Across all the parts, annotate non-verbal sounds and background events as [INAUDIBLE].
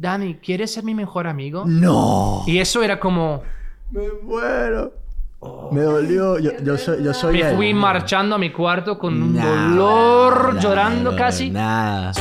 Dani, ¿quieres ser mi mejor amigo? ¡No! Y eso era como... Me muero. Me dolió. Yo, yo soy, yo soy Me él. fui marchando a mi cuarto con un Nada, dolor, nada, llorando casi. Nada.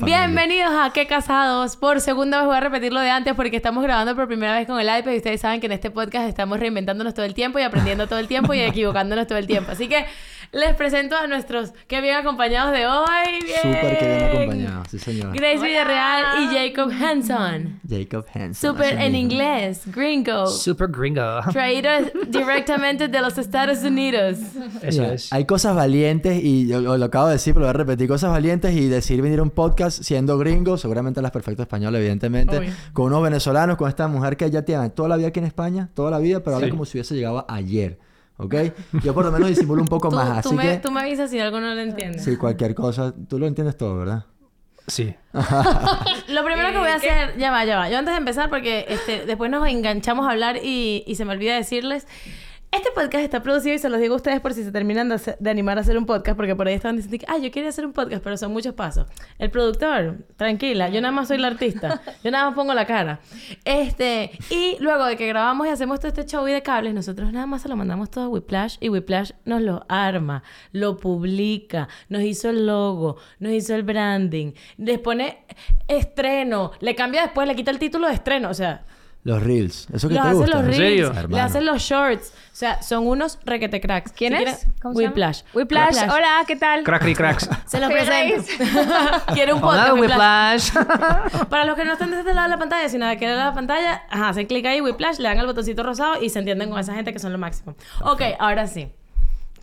Bienvenidos a Qué Casados. Por segunda vez voy a repetir lo de antes porque estamos grabando por primera vez con el iPad y ustedes saben que en este podcast estamos reinventándonos todo el tiempo y aprendiendo todo el tiempo y [LAUGHS] equivocándonos todo el tiempo. Así que les presento a nuestros que bien acompañados de hoy. Bien. Súper que bien acompañado, sí señor. Grace Villarreal y Jacob Hanson. Jacob Hanson. Súper en mismo. inglés, gringo. Super gringo. Traído directamente de los Estados Unidos. Eso es. Hay cosas valientes y yo lo, lo acabo de decir, pero lo voy a repetir. Cosas valientes y decir venir a un podcast siendo gringo, seguramente las perfecto español, evidentemente. Obvio. Con unos venezolanos, con esta mujer que ya tiene toda la vida aquí en España, toda la vida, pero habla Sí. como si hubiese llegado ayer. ¿Ok? Yo por lo menos disimulo un poco Tú, más, tú así me, que. tú me avisas si algo no lo entiendes. Sí, cualquier cosa. Tú lo entiendes todo, ¿verdad? Sí. [LAUGHS] Lo primero que voy a hacer, ya va, ya va. Yo antes de empezar, porque este, después nos enganchamos a hablar y, y se me olvida decirles. Este podcast está producido y se los digo a ustedes por si se terminan de, hacer- de animar a hacer un podcast, porque por ahí estaban diciendo que, ah, yo quería hacer un podcast, pero son muchos pasos. El productor, tranquila, yo nada más soy la artista, [LAUGHS] yo nada más pongo la cara. Este, y luego de que grabamos y hacemos todo este show y de cables, nosotros nada más se lo mandamos todo a Whiplash y Whiplash nos lo arma, lo publica, nos hizo el logo, nos hizo el branding, les pone estreno, le cambia después, le quita el título de estreno, o sea, Los reels. Eso que los te hacen gusta. los ¿En reels, serio? le Hermano. hacen los shorts. O sea, son unos requete cracks. ¿Quién Si es? quieren- ¿Cómo se llama? Whiplash. Whiplash. Hola, ¿qué tal? Crackly cracks. [LAUGHS] Se los ¿Qué presento. [LAUGHS] Quiere un podcast. Hola, Whiplash. Whiplash. [LAUGHS] Para los que no están de este lado de la pantalla, sino de aquel lado de la pantalla, ajá, hacen clic ahí, Whiplash, le dan al botoncito rosado y se entienden con esa gente que son lo máximo. Ok, ahora sí.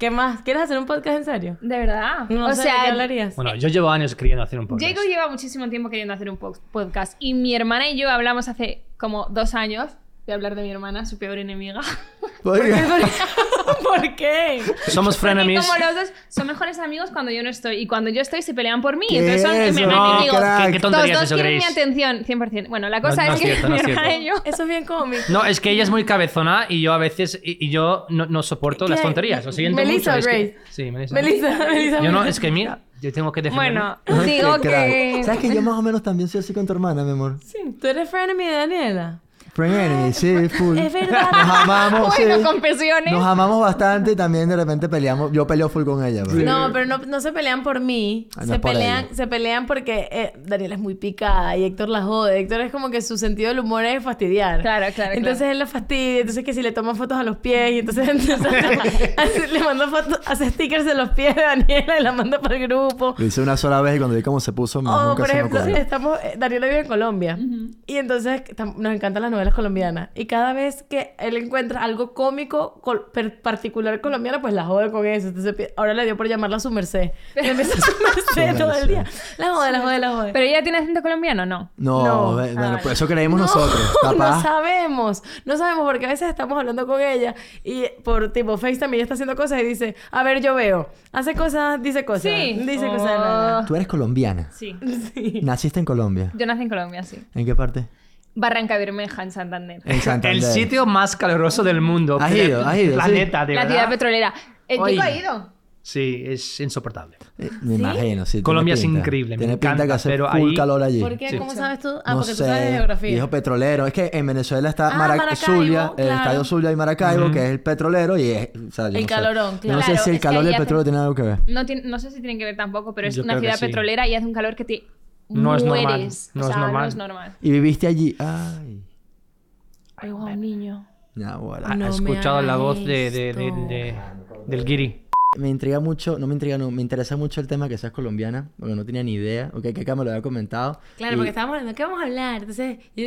¿Qué más? ¿Quieres hacer un podcast en serio? De verdad. No o sé, sea, ¿de qué hablarías? Bueno, yo llevo años queriendo hacer un podcast. Jacob lleva muchísimo tiempo queriendo hacer un po- podcast y mi hermana y yo hablamos hace como dos años de hablar de mi hermana, su peor enemiga. [LAUGHS] ¿Por qué? [LAUGHS] ¿Por qué? Somos frenemies. como los dos son mejores amigos cuando yo no estoy y cuando yo estoy se pelean por mí. ¿Qué Entonces son eso? No, enemigos. crack. ¿qué, qué Los tonterías dos eso, quieren mi Grace? atención, 100%. Bueno, la cosa No- no es es que cierto, no [LAUGHS] mi es hermana y yo... Eso es bien cómico. No, es que ella es muy cabezona y yo a veces... Y, y yo no, no soporto las ¿Qué? tonterías. Lo siento Melissa mucho. es que- Grace. Sí, Melissa. Melissa, Melissa. Yo no... Es que mira, yo tengo que defender. Bueno, digo Qué crack. que... ¿Sabes que yo más o menos también soy así con tu hermana, mi amor? ¿Tú eres frenemy de Daniela? Friend enemy, sí, full. Es verdad. Nos amamos, Bueno, sí. confesiones. Nos amamos bastante y también de repente peleamos. Yo peleo full con ella, bro. No, pero no, no se pelean por mí. Ah, no se, por pelean, ella. se pelean porque eh, Daniela es muy picada y Héctor la jode. Héctor es como que su sentido del humor es fastidiar. Claro, claro, Entonces claro. él la fastidia. Entonces que si le toma fotos a los pies y entonces, [LAUGHS] entonces [LAUGHS] hace- le manda fotos, hace stickers de los pies de Daniela y la manda para el grupo. Lo hice una sola vez y cuando vi cómo se puso, más O, nunca Oh, por se me ejemplo, estamos, eh, Daniela vive en Colombia. Y entonces nos encantan las novelas colombianas. Y cada vez que él encuentra algo cómico, col- per- particular colombiano, pues la jode con eso. Entonces ahora le dio por llamarla su merced. Le [LAUGHS] merced todo el día. La jode, la jode, la jode. ¿Pero ella tiene acento colombiano no? No, No. bueno, Ah, pues eso creímos No, nosotros. [LAUGHS] no sabemos. No sabemos porque a veces estamos hablando con ella y por tipo FaceTime ella está haciendo cosas y dice, a ver, yo veo. Hace cosas, dice cosas. Sí. Dice Oh. cosas. nada. Tú eres colombiana. Sí. Sí. Naciste en Colombia. Yo nací en Colombia, sí. ¿En qué parte? Barranca Bermeja, en Santander. En Santander. El sitio más caluroso del mundo. Del ido, has ido, Planeta, de La ciudad petrolera. ¿El Oye. chico ha ido? Sí, es insoportable. Eh, Me imagino, sí. tiene Colombia es pinta. increíble, me Tiene pinta encanta, que hace pero full ahí- calor allí. ¿Por qué? Sí. ¿Cómo sabes tú? Ah, no porque sé. tú sabes de geografía. Viejo petrolero. Es que en Venezuela está Ah, Mara- Maracaibo, Zulia, el claro. estadio Zulia y Maracaibo, que es el petrolero y es... o sea, El no sé. calorón, Yo no claro. sé si el calor y el hace- petróleo tienen algo que ver. No, tiene- no sé si tienen que ver tampoco, pero es Yo una ciudad petrolera y hace un calor que te No es normal, no o es normal. no es normal. Y viviste allí. Ay. Ay, wow, niño. Nah, bueno. ¿Has No me escuchado la voz de, de- de- del guiri? Me intriga mucho, no me intriga, no, me interesa mucho el tema que seas colombiana, porque no tenía ni idea, ok, que acá me lo había comentado. Claro, Y- porque estábamos hablando, ¿qué vamos a hablar? Entonces, yo,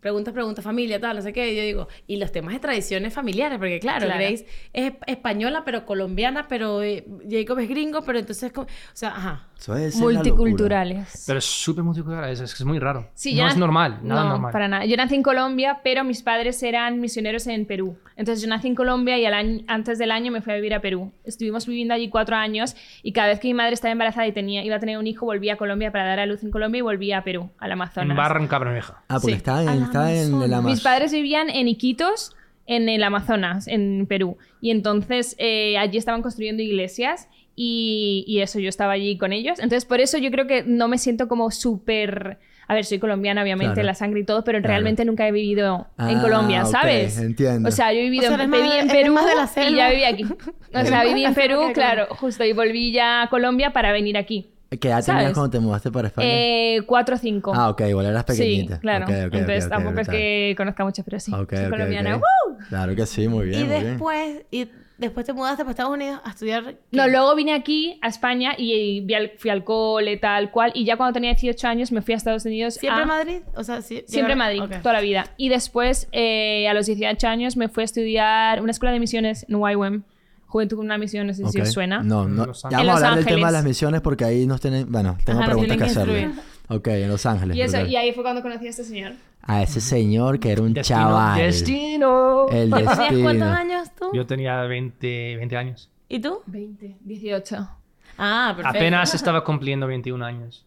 preguntas, preguntas, familia, tal, no sé qué. Y yo digo, y los temas de tradiciones familiares, porque claro, Claro. Grace es española, pero colombiana, pero eh, Jacob es gringo, pero entonces, como- o sea, ajá. Eso locura. Multiculturales. Pero es súper multicultural, es, es muy raro. Sí, no es normal, nada no, normal. para nada. Yo nací en Colombia, pero mis padres eran misioneros en Perú. Entonces yo nací en Colombia y al año- antes del año me fui a vivir a Perú. Estuvimos viviendo allí cuatro años y cada vez que mi madre estaba embarazada y tenía, iba a tener un hijo, volvía a Colombia para dar a luz en Colombia y volvía a Perú, al Amazonas. En Barranca Bermeja. Ah, porque Sí. está en, está en el Amazonas. Mis padres vivían en Iquitos, en el Amazonas, en Perú. Y entonces eh, allí estaban construyendo iglesias y, y eso, yo estaba allí con ellos. Entonces, por eso yo creo que no me siento como súper... A ver, soy colombiana, obviamente, Claro. la sangre y todo, pero Claro. realmente nunca he vivido en Ah, Colombia, ok, ¿sabes? entiendo. O sea, yo he vivido O sea, en, viví de- en Perú más de la y ya viví aquí. O [LAUGHS] sea, viví en Perú, claro, Colombia. justo, y volví ya a Colombia para venir aquí. ¿Qué edad tenías cuando te mudaste para España? Eh, cuatro o cinco. ah, ok, igual eras pequeñita. Sí, claro. Ok, ok, ok, Entonces tampoco es que conozca mucho, pero sí. Ok, soy colombiana. Claro que sí, muy bien, y muy bien. después, y después te mudaste para Estados Unidos a estudiar. ¿qué? No, luego vine aquí a España y al- fui al cole, tal cual. Y ya cuando tenía 18 años me fui a Estados Unidos. ¿Siempre a- Madrid? O sea, sí, Siempre Madrid, toda la vida. Y después, eh, a los 18 años, me fui a estudiar una escuela de misiones en YWAM. Juventud con una misión, no sé si os suena. No, no. Ya vamos a hablar del tema de las misiones porque ahí nos tienen. Bueno, tengo Ajá, preguntas que que hacerle. Ok, en Los Ángeles. Y, eso, y ahí fue cuando conocí a este señor. A ese señor que era un Destino, chaval. Destino. El [LAUGHS] ¿Tenías destino. cuántos años tú? Yo tenía 20, 20 años. ¿Y tú? 20, 18. Ah, perfecto. Apenas estaba cumpliendo 21 años.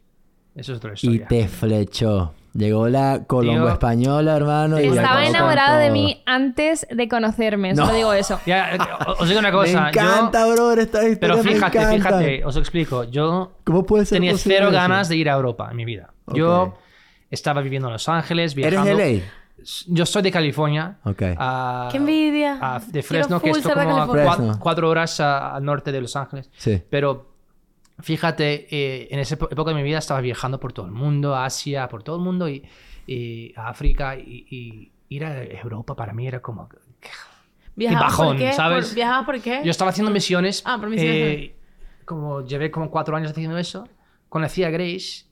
Eso es otra Y historia. te flechó. Llegó la colombo Tío. española, hermano. y Estaba acabó con enamorado de todo. mí antes de conocerme, No. solo digo eso. Ya, eh, os digo una [LAUGHS] Me cosa. encanta, yo- brother, esta historia Pero me fíjate, encanta. fíjate, os explico. Yo ¿Cómo puede ser tenía posible cero eso? ganas de ir a Europa en mi vida. Ok. Yo estaba viviendo en Los Ángeles, ¿Eres viajando. de LA? Yo soy de California. Ok. ¡Qué envidia! de Quiero Fresno, que full esto ser de como a California. cua- Fresno. cuatro horas a- al norte de Los Ángeles. Sí. Pero fíjate, eh, en esa época de mi vida estaba viajando por todo el mundo, Asia, por todo el mundo y, África y, y ir a Europa para mí era como... ¿Viajabas bajón, por qué? ¿sabes? ¿Por- ¿Viajabas por qué? Yo estaba haciendo misiones. Ah, por misiones, eh, como llevé como cuatro años haciendo eso. Conocí a Grace.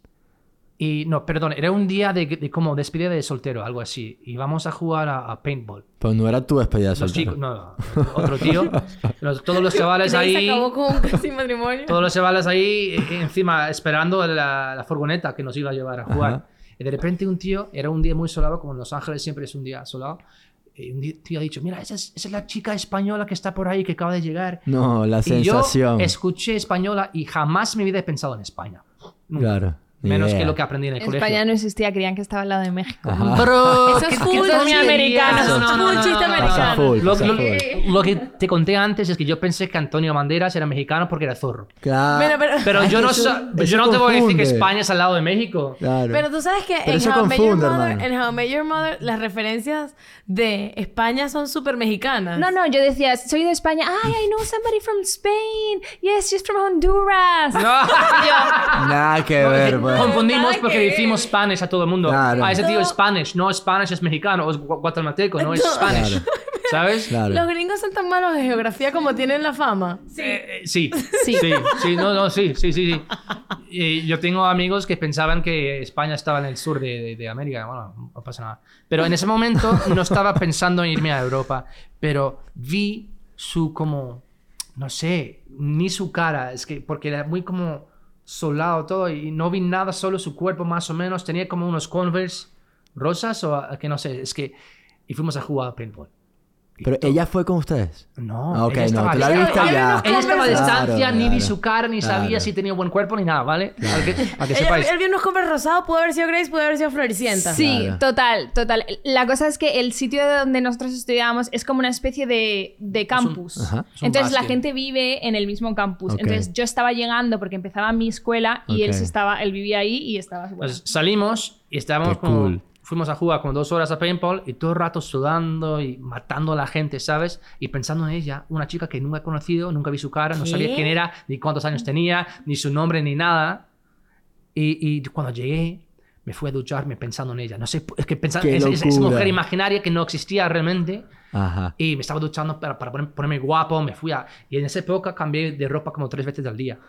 Y no, perdón, era un día de, de como despedida de soltero, algo así. Y vamos a jugar a, a paintball. Pero no era tu despedida de Los soltero. chicos, no, no, otro tío. Los- todos los [LAUGHS] chavales ahí. acabó con casi matrimonio. Todos los chavales ahí eh, encima esperando la, la furgoneta que nos iba a llevar a jugar. Ajá. Y de repente un tío, era un día muy solado, como en Los Ángeles siempre es un día solado. Y un tío ha dicho, mira, esa es, esa es la chica española que está por ahí, que acaba de llegar. No, la Y sensación. yo escuché española y jamás en mi vida he pensado en España. Nunca. Claro. Menos que lo que aprendí en el colegio. España no existía, creían que estaba al lado de México. [LAUGHS] Bro, Eso es ¿qué- full chiste americano. Chiste americano. Lo, que te conté antes es que yo pensé que Antonio Banderas era mexicano porque era zorro. Claro. Pero- pero- Pero Ay, yo no, eso- eso no te voy a decir que. España es al lado de México. Claro. Pero tú sabes que en How I Met Your confunde, Mother, en How Your Mother, las referencias de España son súper mexicanas. No, no, yo decía, soy de España. Ay, I know somebody from Spain. Yes, she's from Honduras. [LAUGHS] Nada que ver, Confundimos porque decimos Spanish a todo el mundo. Claro. A ese tío No. es Spanish, no Spanish es mexicano, o es gu- guatemalteco, no es No. Spanish. Claro. ¿Sabes? Claro. Los gringos son tan malos de geografía como tienen la fama. Eh, eh, sí. [LAUGHS] Sí. sí, sí, no, no, sí, sí, sí, sí. Y yo tengo amigos que pensaban que España estaba en el sur de, de- de América. Bueno, no pasa nada. Pero en ese momento no estaba pensando en irme a Europa, pero vi su como, no sé, ni su cara, es que porque era muy como solado todo y no vi nada, solo su cuerpo más o menos. Tenía como unos Converse rosas o a- que no sé, es que... Y fuimos a jugar a paintball. Pero ella fue con ustedes. No, Ah, ok, ella no, tú la viste ya. Ella estaba a distancia, Claro, ni vi claro. su cara, ni sabía Claro. si tenía buen cuerpo ni nada, ¿vale? Para que, que Él, sepáis. él vio unos rosados, pudo haber sido Grace, pudo haber sido Floricienta. Sí, Claro. total, total. La cosa es que el sitio donde nosotros estudiábamos es como una especie de, de campus. Es un Entonces la gente vive en el mismo campus. Ok. Entonces yo estaba llegando porque empezaba mi escuela y él Ok. se estaba, él vivía ahí y estaba bueno. Pues salimos y estábamos Qué como... cool. Fuimos a jugar como dos horas a paintball y todo el rato sudando y matando a la gente, ¿sabes? Y pensando en ella, una chica que nunca he conocido, nunca vi su cara, no ¿Qué? sabía quién era, ni cuántos años tenía, ni su nombre, ni nada. Y, y cuando llegué, me fui a ducharme pensando en ella. No sé, es que pensando Qué esa, esa mujer imaginaria que no existía realmente. Ajá. Y me estaba duchando para, para poner- ponerme guapo, me fui a... Y en esa época cambié de ropa como tres veces al día.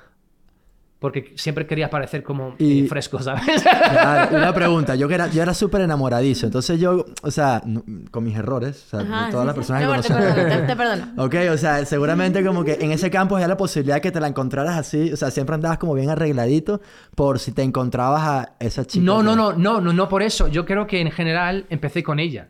Porque siempre quería parecer como Y- eh, fresco, [LAUGHS] ¿sabes? Claro, una pregunta. Yo que era, yo era súper enamoradizo. Entonces yo, o sea, no- con mis errores, o sea, Ajá, todas sí, las sí. personas Mi que amor, te conocen. perdono, te, te perdono. [LAUGHS] Ok, o sea, seguramente como que en ese campo había la posibilidad de que te la encontraras así. O sea, siempre andabas como bien arregladito por si te encontrabas a esa chica. No, que- no, no, no, no, no por eso. Yo creo que en general empecé con ella.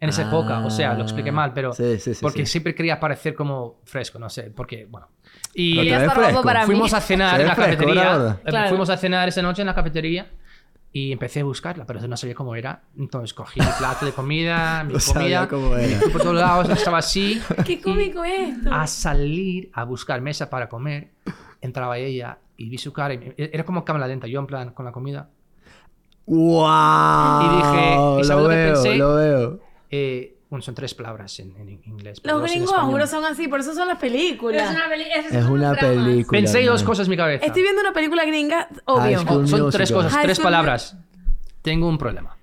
En esa Ah, época, o sea, lo expliqué mal, pero sí, sí, sí, porque sí. siempre quería parecer como fresco, no sé, porque, bueno. Y Pero te Ya ves está guapo fresco. para mí. fuimos a cenar en la fresco, cafetería. Eh, Claro. Fuimos a cenar esa noche en la cafetería y empecé a buscarla, pero no sabía cómo era. Entonces cogí mi plato de comida, mi No sabía comida, cómo era. por todos lados, estaba así. [LAUGHS] Qué cómico es esto. a salir a buscar mesa para comer, entraba ella y vi su cara. y era como cámara lenta. Yo, en plan, con la comida. ¡Wow! Y dije, ¿y sabes lo lo que veo, lo veo. Bueno, son tres palabras en, en inglés. Los gringos, juro, son así, por eso son las películas. Es una, peli- es, Es una película. Pensé dos cosas en mi cabeza. Estoy viendo una película gringa, obvio. Son Musical. tres cosas, High tres palabras. Tengo un problema.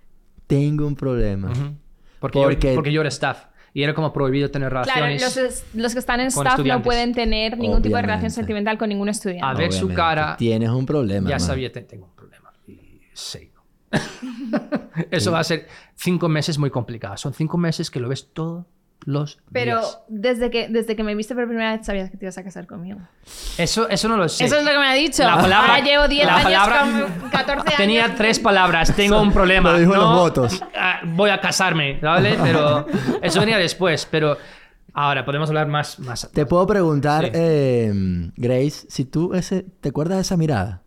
Tengo un problema. Porque, Porque- Yo, porque yo era staff. Y era como prohibido tener Claro, relaciones. los, es- los que están en con staff no pueden tener ningún tipo de relación sentimental con ningún estudiante. A ver su cara. Tienes un problema. Ya hermano. sabía, te- tengo un problema. Y sí. [LAUGHS] Eso va a ser cinco meses muy complicados. Son cinco meses que lo ves todos los Pero días. desde que, desde que me viste por primera vez sabías que te ibas a casar conmigo. Eso, eso no lo sé. Eso es lo que me ha dicho. La palabra- Ahora llevo 10 la años palabra- con 14 años. Tenía tres palabras. Tengo un problema. Lo dijo en no, los votos. ah, Voy a casarme, ¿vale? Pero eso venía después. Pero ahora podemos hablar más. más Te puedo preguntar, Sí. eh, Grace, si tú ese, ¿te acuerdas de esa mirada?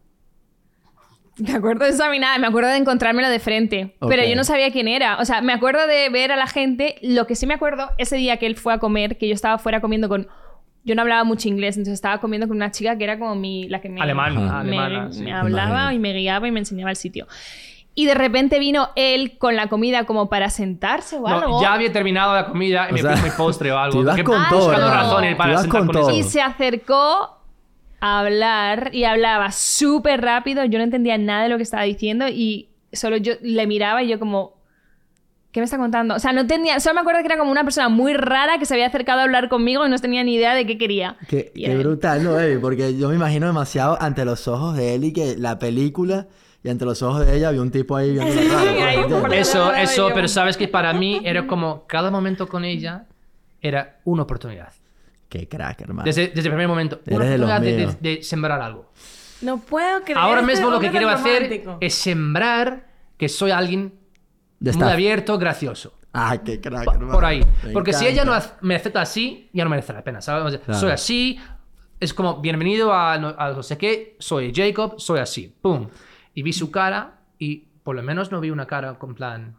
[LAUGHS] Me acuerdo de esa mirada, me acuerdo de encontrármelo de frente. Ok. Pero yo no sabía quién era. O sea, me acuerdo de ver a la gente. Lo que sí me acuerdo, ese día que él fue a comer, que yo estaba fuera comiendo con. Yo no hablaba mucho inglés, entonces estaba comiendo con una chica que era como mi. la que me, Alemán, me, alemana, sí. me hablaba y me guiaba y me enseñaba el sitio. Y de repente vino él con la comida como para sentarse o No, algo. ya había terminado la comida y O me mi postre o [LAUGHS] algo. ibas porque con todo, buscando razones para sentar con con, Y se acercó a hablar y hablaba súper rápido. Yo no entendía nada de lo que estaba diciendo y solo yo le miraba y yo como... ¿Qué me está contando? O sea, no tenía... Solo me acuerdo que era como una persona muy rara que se había acercado a hablar conmigo y no tenía ni idea de qué quería. Qué, qué brutal, ¿no, baby? Porque yo me imagino demasiado ante los ojos de él y que la película y ante los ojos de ella había un tipo ahí viendo raro. [LAUGHS] Eso, eso, pero sabes que para mí era como cada momento con ella era una oportunidad. Qué crack, hermano. Desde, desde el primer momento, una Eres de los de, míos. de- de sembrar algo. No puedo creer. Ahora este mismo lo que quiero tan hacer romántico. es sembrar que soy alguien De muy abierto, gracioso. Ah, qué crack, hermano. por ahí. Me Porque si ella no encanta. me acepta así, ya no merece la pena, ¿sabes? O sea, Claro. Soy así, es como, bienvenido a no, a no sé qué, soy Jacob, soy así, ¡pum! Y vi su cara y por lo menos no vi una cara con plan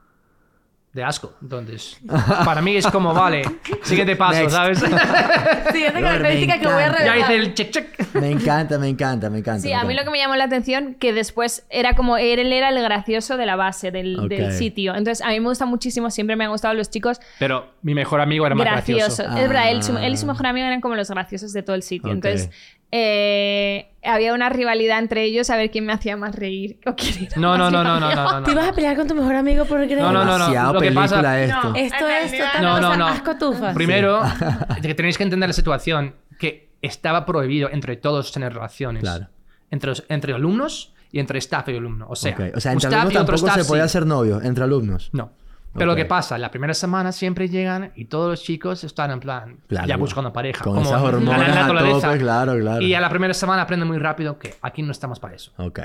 de asco. Entonces, para mí es como, vale, siguiente paso, Next. ¿sabes? [LAUGHS] Siguiente característica me que voy a encanta. ya revelar. hice el check check. Me encanta, me encanta, me encanta. Sí, a mí lo que me llamó la atención que después era como él era el gracioso de la base del, sitio. Entonces a mí me gusta muchísimo, siempre me han gustado los chicos Pero mi mejor amigo era más graciosos. gracioso. Es verdad, él, su- Ah. él y su mejor amigo eran como los graciosos de todo el sitio. Entonces eh, había una rivalidad entre ellos a ver quién me hacía más reír o quién era No, no, más no, no, no, divertido. no, no. ¿Te ibas a pelear con tu mejor amigo por Grey? No, no, no, no. Demasiado Lo que película pasa- esto. No. Esto es total No, no, no. asco tufas. Primero, [LAUGHS] que tenéis que entender la situación, que estaba prohibido entre todos tener relaciones. Claro. Entre, los- entre alumnos y entre staff y alumno. O sea, Ok. O sea, entre alumnos tampoco staff se podía sí. hacer novio, entre alumnos. No. Pero Ok. lo que pasa, la primera semana siempre llegan y todos los chicos están en plan, Claro. ya buscando pareja. Con como esas hormonas la a tope, claro, claro. Y a la primera semana aprenden muy rápido que aquí no estamos para eso. Ok.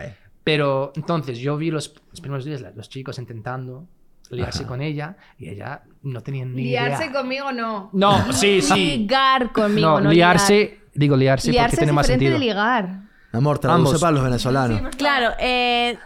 Pero entonces yo vi los, los primeros días los chicos intentando liarse con ella y ella no tenía ni Liarse idea. conmigo no. No, sí, sí. Ligar conmigo, No, no, liarse, digo liarse, Ligar. porque Liarse tiene es más diferente sentido. de ligar. Amor, traduce Ambos. para los venezolanos. Claro, eh,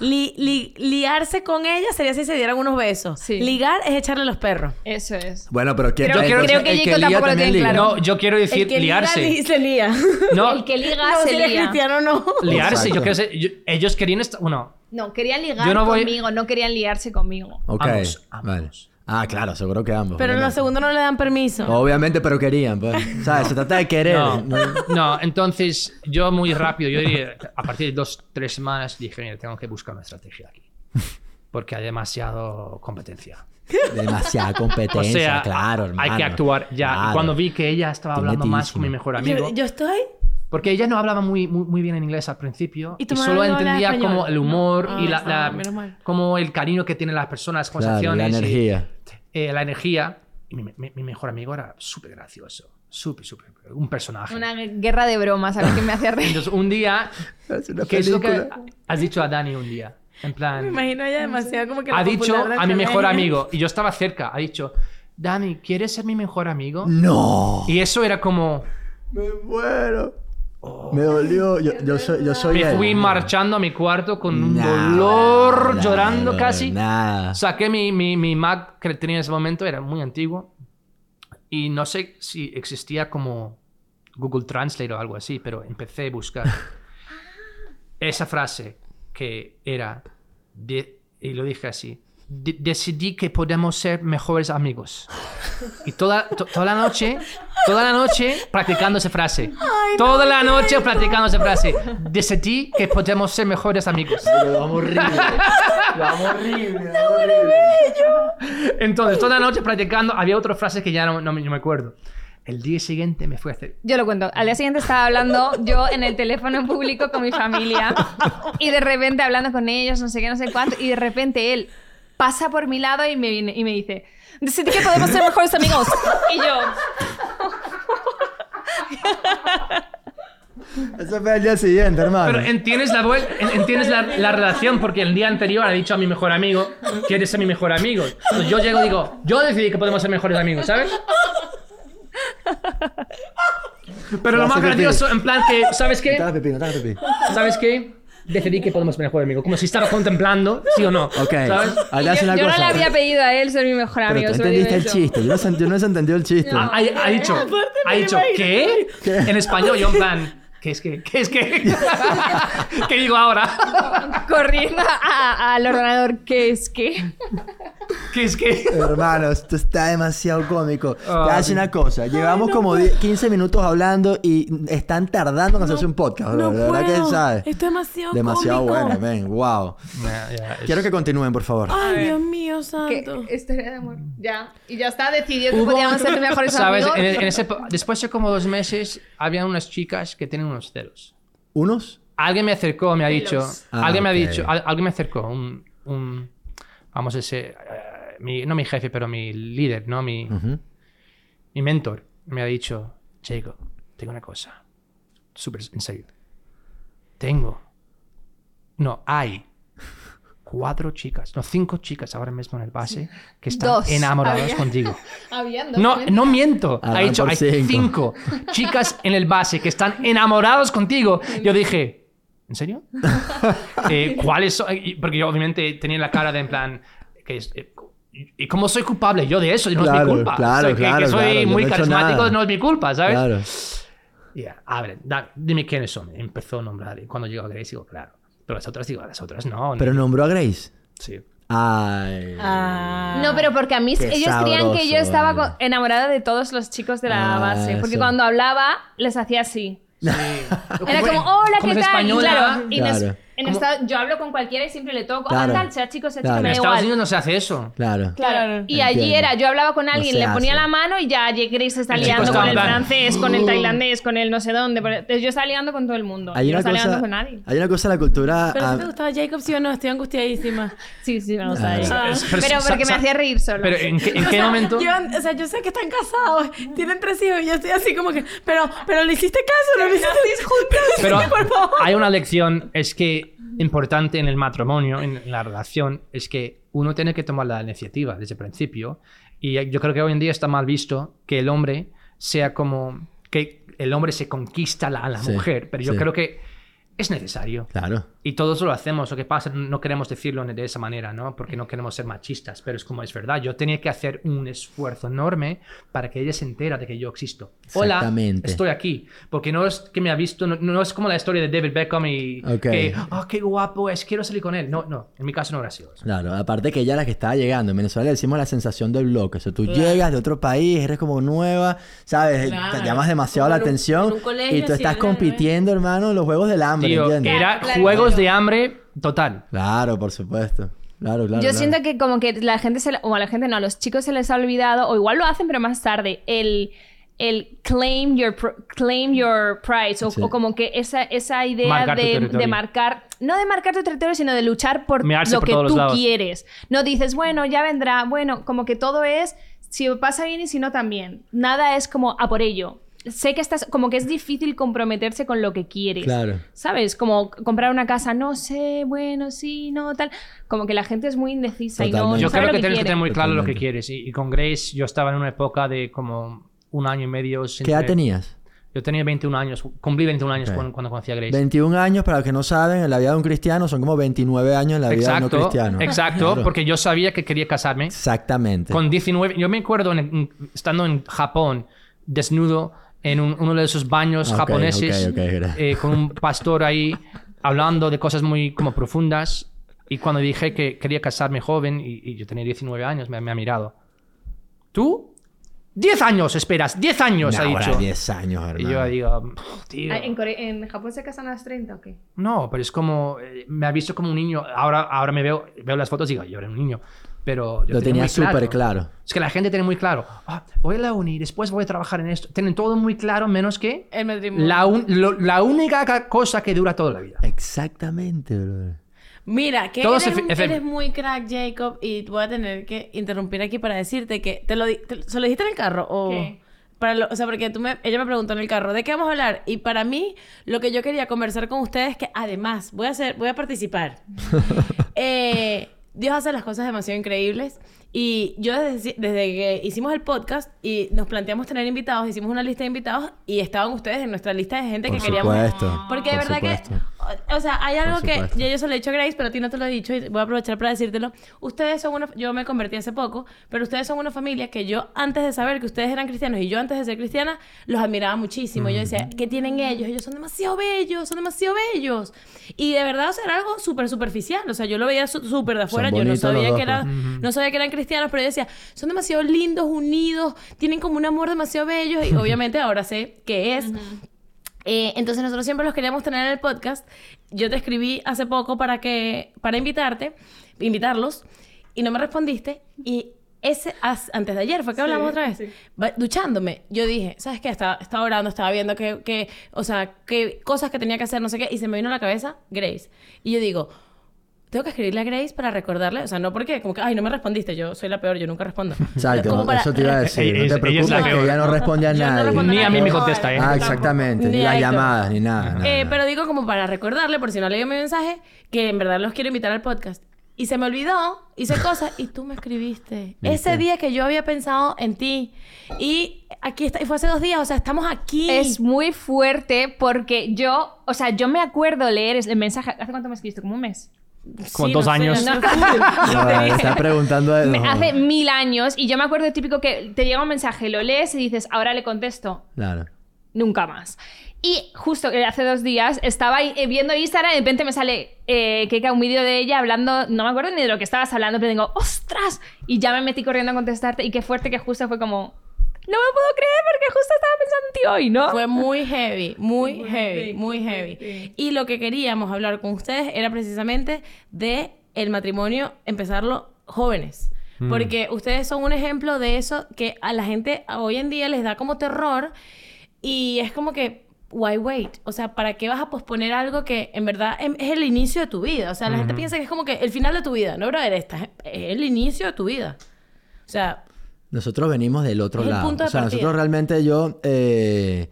li- li- liarse con ella sería si se dieran unos besos. Sí. Ligar es echarle los perros. Eso es. Bueno, pero ¿quién Creo- creo que el tampoco lo tiene liga? claro. No, yo quiero decir El que liarse. liga li- se lía. No, El que liga no, se si lía. cristiano no. liarse. Yo quiero ser- yo- ellos querían estar. Bueno, No, querían ligar Yo no voy- conmigo, no querían liarse conmigo. Ok, Ambos, ambos. vale. Ah, claro, seguro que ambos. Pero en los obviamente. segundos no le dan permiso. Obviamente, pero querían, pues. [LAUGHS] ¿Sabes? Se trata de querer. no, ¿no? no, entonces yo muy rápido, yo diría, a partir de dos, tres semanas dije, mira, tengo que buscar una estrategia aquí. [LAUGHS] Porque hay demasiado competencia. Demasiada [LAUGHS] O competencia, sea, claro, hay hermano. que actuar ya. Claro. Cuando vi que ella estaba hablando más con mi mejor amigo, Yo, yo estoy. porque ella no hablaba muy, muy, muy bien en inglés al principio ¿Y solo entendía como el humor No. y la, ah, la- como el cariño que tienen las personas, las Claro, conversaciones. la y, energía. Eh, la energía. Y mi, mi- mi mejor amigo era súper gracioso. Súper, súper. Un personaje. Una guerra de bromas, a ver quién me hacía reír. Entonces, un día. [LAUGHS] Es una ¿Qué es lo que has dicho a Dani un día? En Me plan. imagino a ella demasiado como que. Ha dicho a mi mejor amigo. Y yo estaba cerca. Ha dicho, Dani, ¿quieres ser mi mejor amigo? No. Y eso era como. Me muero. Me dolió. Yo, yo soy, yo soy Me fui marchando a mi cuarto con un Nada, dolor, nada, llorando casi. Saqué mi, mi, mi Mac que tenía en ese momento, era muy antiguo. Y no sé si existía como Google Translate o algo así, pero empecé a buscar [LAUGHS] esa frase que era, de- y lo dije así, "De- decidí que podemos ser mejores amigos. Y toda, to- toda la noche, toda la noche practicando esa frase. toda la noche practicando esa frase. Decidí que podemos ser mejores amigos. Lo vamos horrible. Lo vamos horrible. lo vamos horrible. Entonces, toda la noche practicando, había otras frases que ya no, no me- no me acuerdo. El día siguiente me fui a hacer... Yo lo cuento. Al día siguiente estaba hablando yo en el teléfono en público con mi familia y de repente hablando con ellos, no sé qué, no sé cuánto, y de repente él pasa por mi lado y me, viene, y me dice, decidí que podemos ser mejores amigos. Y yo, Eso fue el día siguiente, hermano. Pero entiendes la, entiendes la, la relación porque el día anterior ha dicho a mi mejor amigo, ¿quieres ser mi mejor amigo? Entonces yo llego y digo, yo decidí que podemos ser mejores amigos, ¿sabes? Pero lo más Gracias, gracioso, en plan que, ¿sabes No te hagas qué? ¿Sabes qué? Decidí que podemos ser mejores amigos. Como si estaba contemplando, [LAUGHS] ¿sí o no? Ok. ¿Sabes? Yo, una yo no le había pedido a él ser mi mejor Pero amigo. tú solo entendiste digo el eso. chiste. Yo no, sen- yo no entendido el chiste. Ha, ha- ha dicho, [LAUGHS] ha dicho, ¿qué? En español, yo en plan, ¿qué es que? ¿Qué es que? [LAUGHS] ¿Qué digo ahora? Corriendo a- al ordenador, ¿qué es que? ¿Qué es que? Hermano, esto está demasiado cómico. Ah, Te hace una cosa. Llevamos como 10 15 minutos hablando y están tardando en hacerse un podcast. No de verdad puedo. que sabes. Esto es demasiado Demasiado cómico. bueno, ven. Wow. Es- Quiero que continúen, por favor. Ay, Dios mío, ¿Qué? santo. Historia de amor. Ya. Y ya está, decidió que podíamos ser mejores ¿Sabes? amigos. En, en ese, po- después de como dos meses, había unas chicas que tienen unos celos. ¿Unos? Alguien me acercó, me ha dicho. Ah, alguien me ha dicho. al- alguien me acercó. Un. un- vamos a decir. eh, mi- no mi jefe, pero mi líder, ¿no? Mi, mi mentor. Me ha dicho. Jacob, tengo una cosa. Súper en serio. Tengo. No, hay. Cuatro chicas, no, cinco chicas ahora mismo en el base que están Dos. enamoradas Había. contigo. [LAUGHS] No, no miento. Ha dicho, hay cinco. cinco [LAUGHS] chicas en el base que están enamorados contigo. Yo dije, ¿en serio? [LAUGHS] Eh, ¿Cuáles son? Porque yo obviamente tenía la cara de en plan, que es, eh, ¿y cómo soy culpable yo de eso? No es Claro, mi culpa. claro, Soy- que- claro, que, soy claro, yo muy no he carismático, no es mi culpa, ¿sabes? Claro. Ya, a ver, da- dime quiénes son. Empezó a nombrar. Y cuando llegó a Grace, digo, claro. Pero las otras, digo, las otras no. Pero no. nombró a Grace. Sí. Ay. Ah. No, pero porque a mí Qué ellos creían que yo estaba vale. enamorada de todos los chicos de la Ah, base. Porque eso. cuando hablaba, les hacía así. Era como, hola, ¿qué tal? Y española, claro, y en es- Claro. En yo hablo con cualquiera y siempre le toco, Claro. tal, sea chico, sea chico, Claro. me En da Estados igual. Unidos no se hace eso. Claro. Claro. Y allí Entiendo. era, yo hablaba con alguien, le ponía hace. la mano y ya Grace se está El liando con el plan, francés, con el tailandés, con el no sé dónde. Entonces yo estaba liando con todo el mundo. Hay yo no estaba liando cosa, con nadie. hay una cosa en la cultura. ¿Pero a ah, te gustaba Jacob, sí o no? Estoy angustiadísima. [LAUGHS] Sí, sí, me gusta Ah. Ah. Pero, Pero, porque me hacía reír solo. Pero ¿en qué, en momento? llevan- o sea, yo sé que están casados, tienen tres hijos y yo estoy así como que, pero, pero le hiciste caso, no le hiciste juntos. [LAUGHS] Pero por favor. hay una lección, es que importante en el matrimonio, en la relación, es que uno tiene que tomar la iniciativa desde el principio. Y yo creo que hoy en día está mal visto que el hombre sea como que el hombre se conquista la- a la Sí, mujer, pero yo sí. creo que es necesario. Claro. Y todos lo hacemos, lo que pasa, no queremos decirlo de esa manera, ¿no? Porque no queremos ser machistas, pero es como es verdad, yo tenía que hacer un esfuerzo enorme para que ella se entera de que yo existo. Hola, estoy aquí. Porque no es que me ha visto, no, no es como la historia de David Beckham y Ok. que, oh, qué guapo es, quiero salir con él. No, no, en mi caso no era así. Claro, aparte que ella era la que estaba llegando. En Venezuela le decimos la sensación del bloque. O sea, tú llegas de otro país, eres como nueva, ¿sabes? Claro. Te llamas demasiado Como la un- atención. y tú estás compitiendo, hermano, en los juegos del hambre, Tío, ¿entiendes? era Claro, juegos claro. de hambre total. Claro, por supuesto. Claro, claro. Yo claro. siento que como que la gente se o a la gente no, a los chicos se les ha olvidado, o igual lo hacen, pero más tarde, el, el claim your claim your prize, o, Sí. o como que esa, esa idea Marcar de, de marcar, no de marcar tu territorio, sino de luchar por Mearse lo por que tú lados. quieres. No dices, bueno, ya vendrá, bueno, como que todo es, si pasa bien y si no también. Nada es como a por ello. Sé que estás, como que es difícil comprometerse con lo que quieres. Claro. ¿Sabes? Como comprar una casa, no sé, bueno, sí, no, tal. Como que la gente es muy indecisa y no, Totalmente. no Yo sabe creo lo que que tienes que tener muy claro lo que Totalmente. quieres. Y, y con Grace yo estaba en una época de como un año y medio. sin ¿Qué edad tener- tenías? Yo tenía 21 años, cumplí 21 años Ok. cuando, cuando conocí a Grace. 21 años, para los que no saben, en la vida de un cristiano son como 29 años en la vida de un no cristiano. exacto, Claro. porque yo sabía que quería casarme. Exactamente. Con 19, yo me acuerdo en- estando en Japón, desnudo, en un- uno de esos baños Ok, japoneses ok, ok, gra- eh, con un pastor ahí hablando de cosas muy como profundas. Y cuando dije que quería casarme joven y, y yo tenía 19 años, me, me ha mirado. ¿Tú? 10 años, esperas, 10 años, Nah, ha ahora dicho. 10 años, hermano. Y yo digo, tío. Ah, ¿En, ¿En Japón se casan a las 30 o qué? No, pero es como. eh, Me ha visto como un niño. Ahora, ahora me veo, veo las fotos y digo, yo era un niño. Pero. Yo Lo tenía muy súper claro. Es que la gente tiene muy claro. "Ah, voy a la uni, después voy a trabajar en esto. Tienen todo muy claro, menos que. El matrimonio. La, un- lo- la única ca- cosa que dura toda la vida. Exactamente, brother. Mira, que eres, eres muy crack, Jacob, y voy a tener que interrumpir aquí para decirte que te lo, di- te- ¿se lo dijiste en el carro o ¿Qué? para lo- o sea, porque tú me, ella me preguntó en el carro, ¿de qué vamos a hablar? Y para mí lo que yo quería conversar con ustedes que además voy a hacer voy a participar. [LAUGHS] Eh, Dios hace las cosas demasiado increíbles y yo desde, desde que hicimos el podcast y nos planteamos tener invitados, hicimos una lista de invitados y estaban ustedes en nuestra lista de gente Por que queríamos supuesto. porque de por verdad supuesto. que, o, o sea, hay algo que ya yo se lo he dicho a Grace, pero a ti no te lo he dicho y voy a aprovechar para decírtelo. Ustedes son una, yo me convertí hace poco, pero ustedes son una familia que yo antes de saber que ustedes eran cristianos y yo antes de ser cristiana los admiraba muchísimo. Yo decía, ¿qué tienen ellos? Ellos son demasiado bellos, son demasiado bellos. Y de verdad, o sea, era algo súper superficial. O sea, yo lo veía súper de afuera. Yo no sabía que era, pues. no sabía que eran cristianos, pero yo decía, son demasiado lindos, unidos, tienen como un amor demasiado bello y [LAUGHS] obviamente ahora sé qué es. Eh, entonces nosotros siempre los queríamos tener en el podcast. Yo te escribí hace poco para que para invitarte, invitarlos y no me respondiste y ese as- antes de ayer fue que hablamos otra vez. Va- Duchándome, yo dije, ¿sabes qué? Estaba, estaba orando, estaba viendo que, que, o sea, qué cosas que tenía que hacer, no sé qué, y se me vino a la cabeza Grace. Y yo digo, tengo que escribirle a Grace para recordarle, o sea, no porque, como que, ay, no me respondiste, yo soy la peor, yo nunca respondo. [LAUGHS] Exacto, Como para- eso te iba a [LAUGHS] decir. No te ella es la preocupes que peor. ella no responde a no nadie. respondo Ni a mí me No, contesta, ¿eh? Ah, exactamente. Ni las llamadas, ni nada. nada, Eh, nada. pero digo como para recordarle, por si no leí mi mensaje, que en verdad los quiero invitar al podcast. Y se me olvidó, hice cosas y tú me escribiste. [LAUGHS] Ese día que yo había pensado en ti. Y aquí está, y fue hace dos días, o sea, estamos aquí. Es muy fuerte porque yo, o sea, yo me acuerdo leer el mensaje. ¿Hace cuánto me escribiste? ¿Como un mes? Como Sí, dos no años. no sé. No, [LAUGHS] está preguntando de Me- no. hace mil años y yo me acuerdo típico que te llega un mensaje, lo lees y dices, ahora le contesto, Claro. nunca más. Y justo eh, hace dos días estaba eh, viendo Instagram y de repente me sale eh, Keika un vídeo de ella hablando, no me acuerdo ni de lo que estabas hablando, pero digo, ¡ostras! Y ya me metí corriendo a contestarte y qué fuerte que justo fue como, no me puedo creer porque justo estaba pensando en ti hoy, ¿no? Fue muy heavy, muy heavy, muy heavy. Y lo que queríamos hablar con ustedes era precisamente de el matrimonio, empezarlo jóvenes. Porque ustedes son un ejemplo de eso que a la gente hoy en día les da como terror y es como que, why wait? O sea, ¿para qué vas a posponer algo que en verdad em- es el inicio de tu vida? O sea, la gente piensa que es como que el final de tu vida. No, brother, esta es el inicio de tu vida. O sea, Nosotros venimos del otro Es lado. punto de o sea, partida. nosotros realmente yo eh,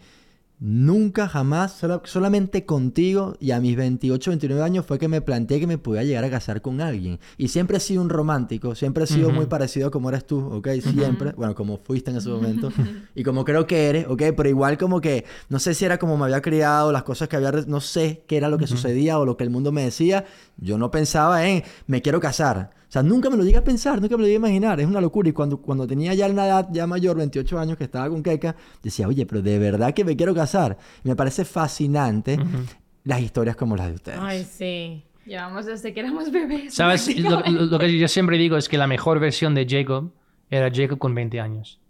nunca jamás, sola- solamente contigo y a mis 28, 29 años fue que me planteé que me podía llegar a casar con alguien. Y siempre he sido un romántico, siempre he sido muy parecido a como eres tú, ¿ok? Siempre. Bueno, como fuiste en ese momento. [LAUGHS] y como creo que eres, ¿ok? Pero igual como que, no sé si era como me había criado, las cosas que había, no sé qué era lo que sucedía o lo que el mundo me decía. Yo no pensaba en, me quiero casar. Sea, nunca me lo llegué a pensar, nunca me lo llegué a imaginar. Es una locura. Y cuando, cuando tenía ya una edad ya mayor, 28 años, que estaba con Keka, decía, oye, pero de verdad que me quiero casar. Y me parece fascinante las historias como las de ustedes. ay, sí. Llevamos desde que éramos bebés. ¿Sabes? Lo, lo- lo que yo siempre digo es que la mejor versión de Jacob era Jacob con 20 años.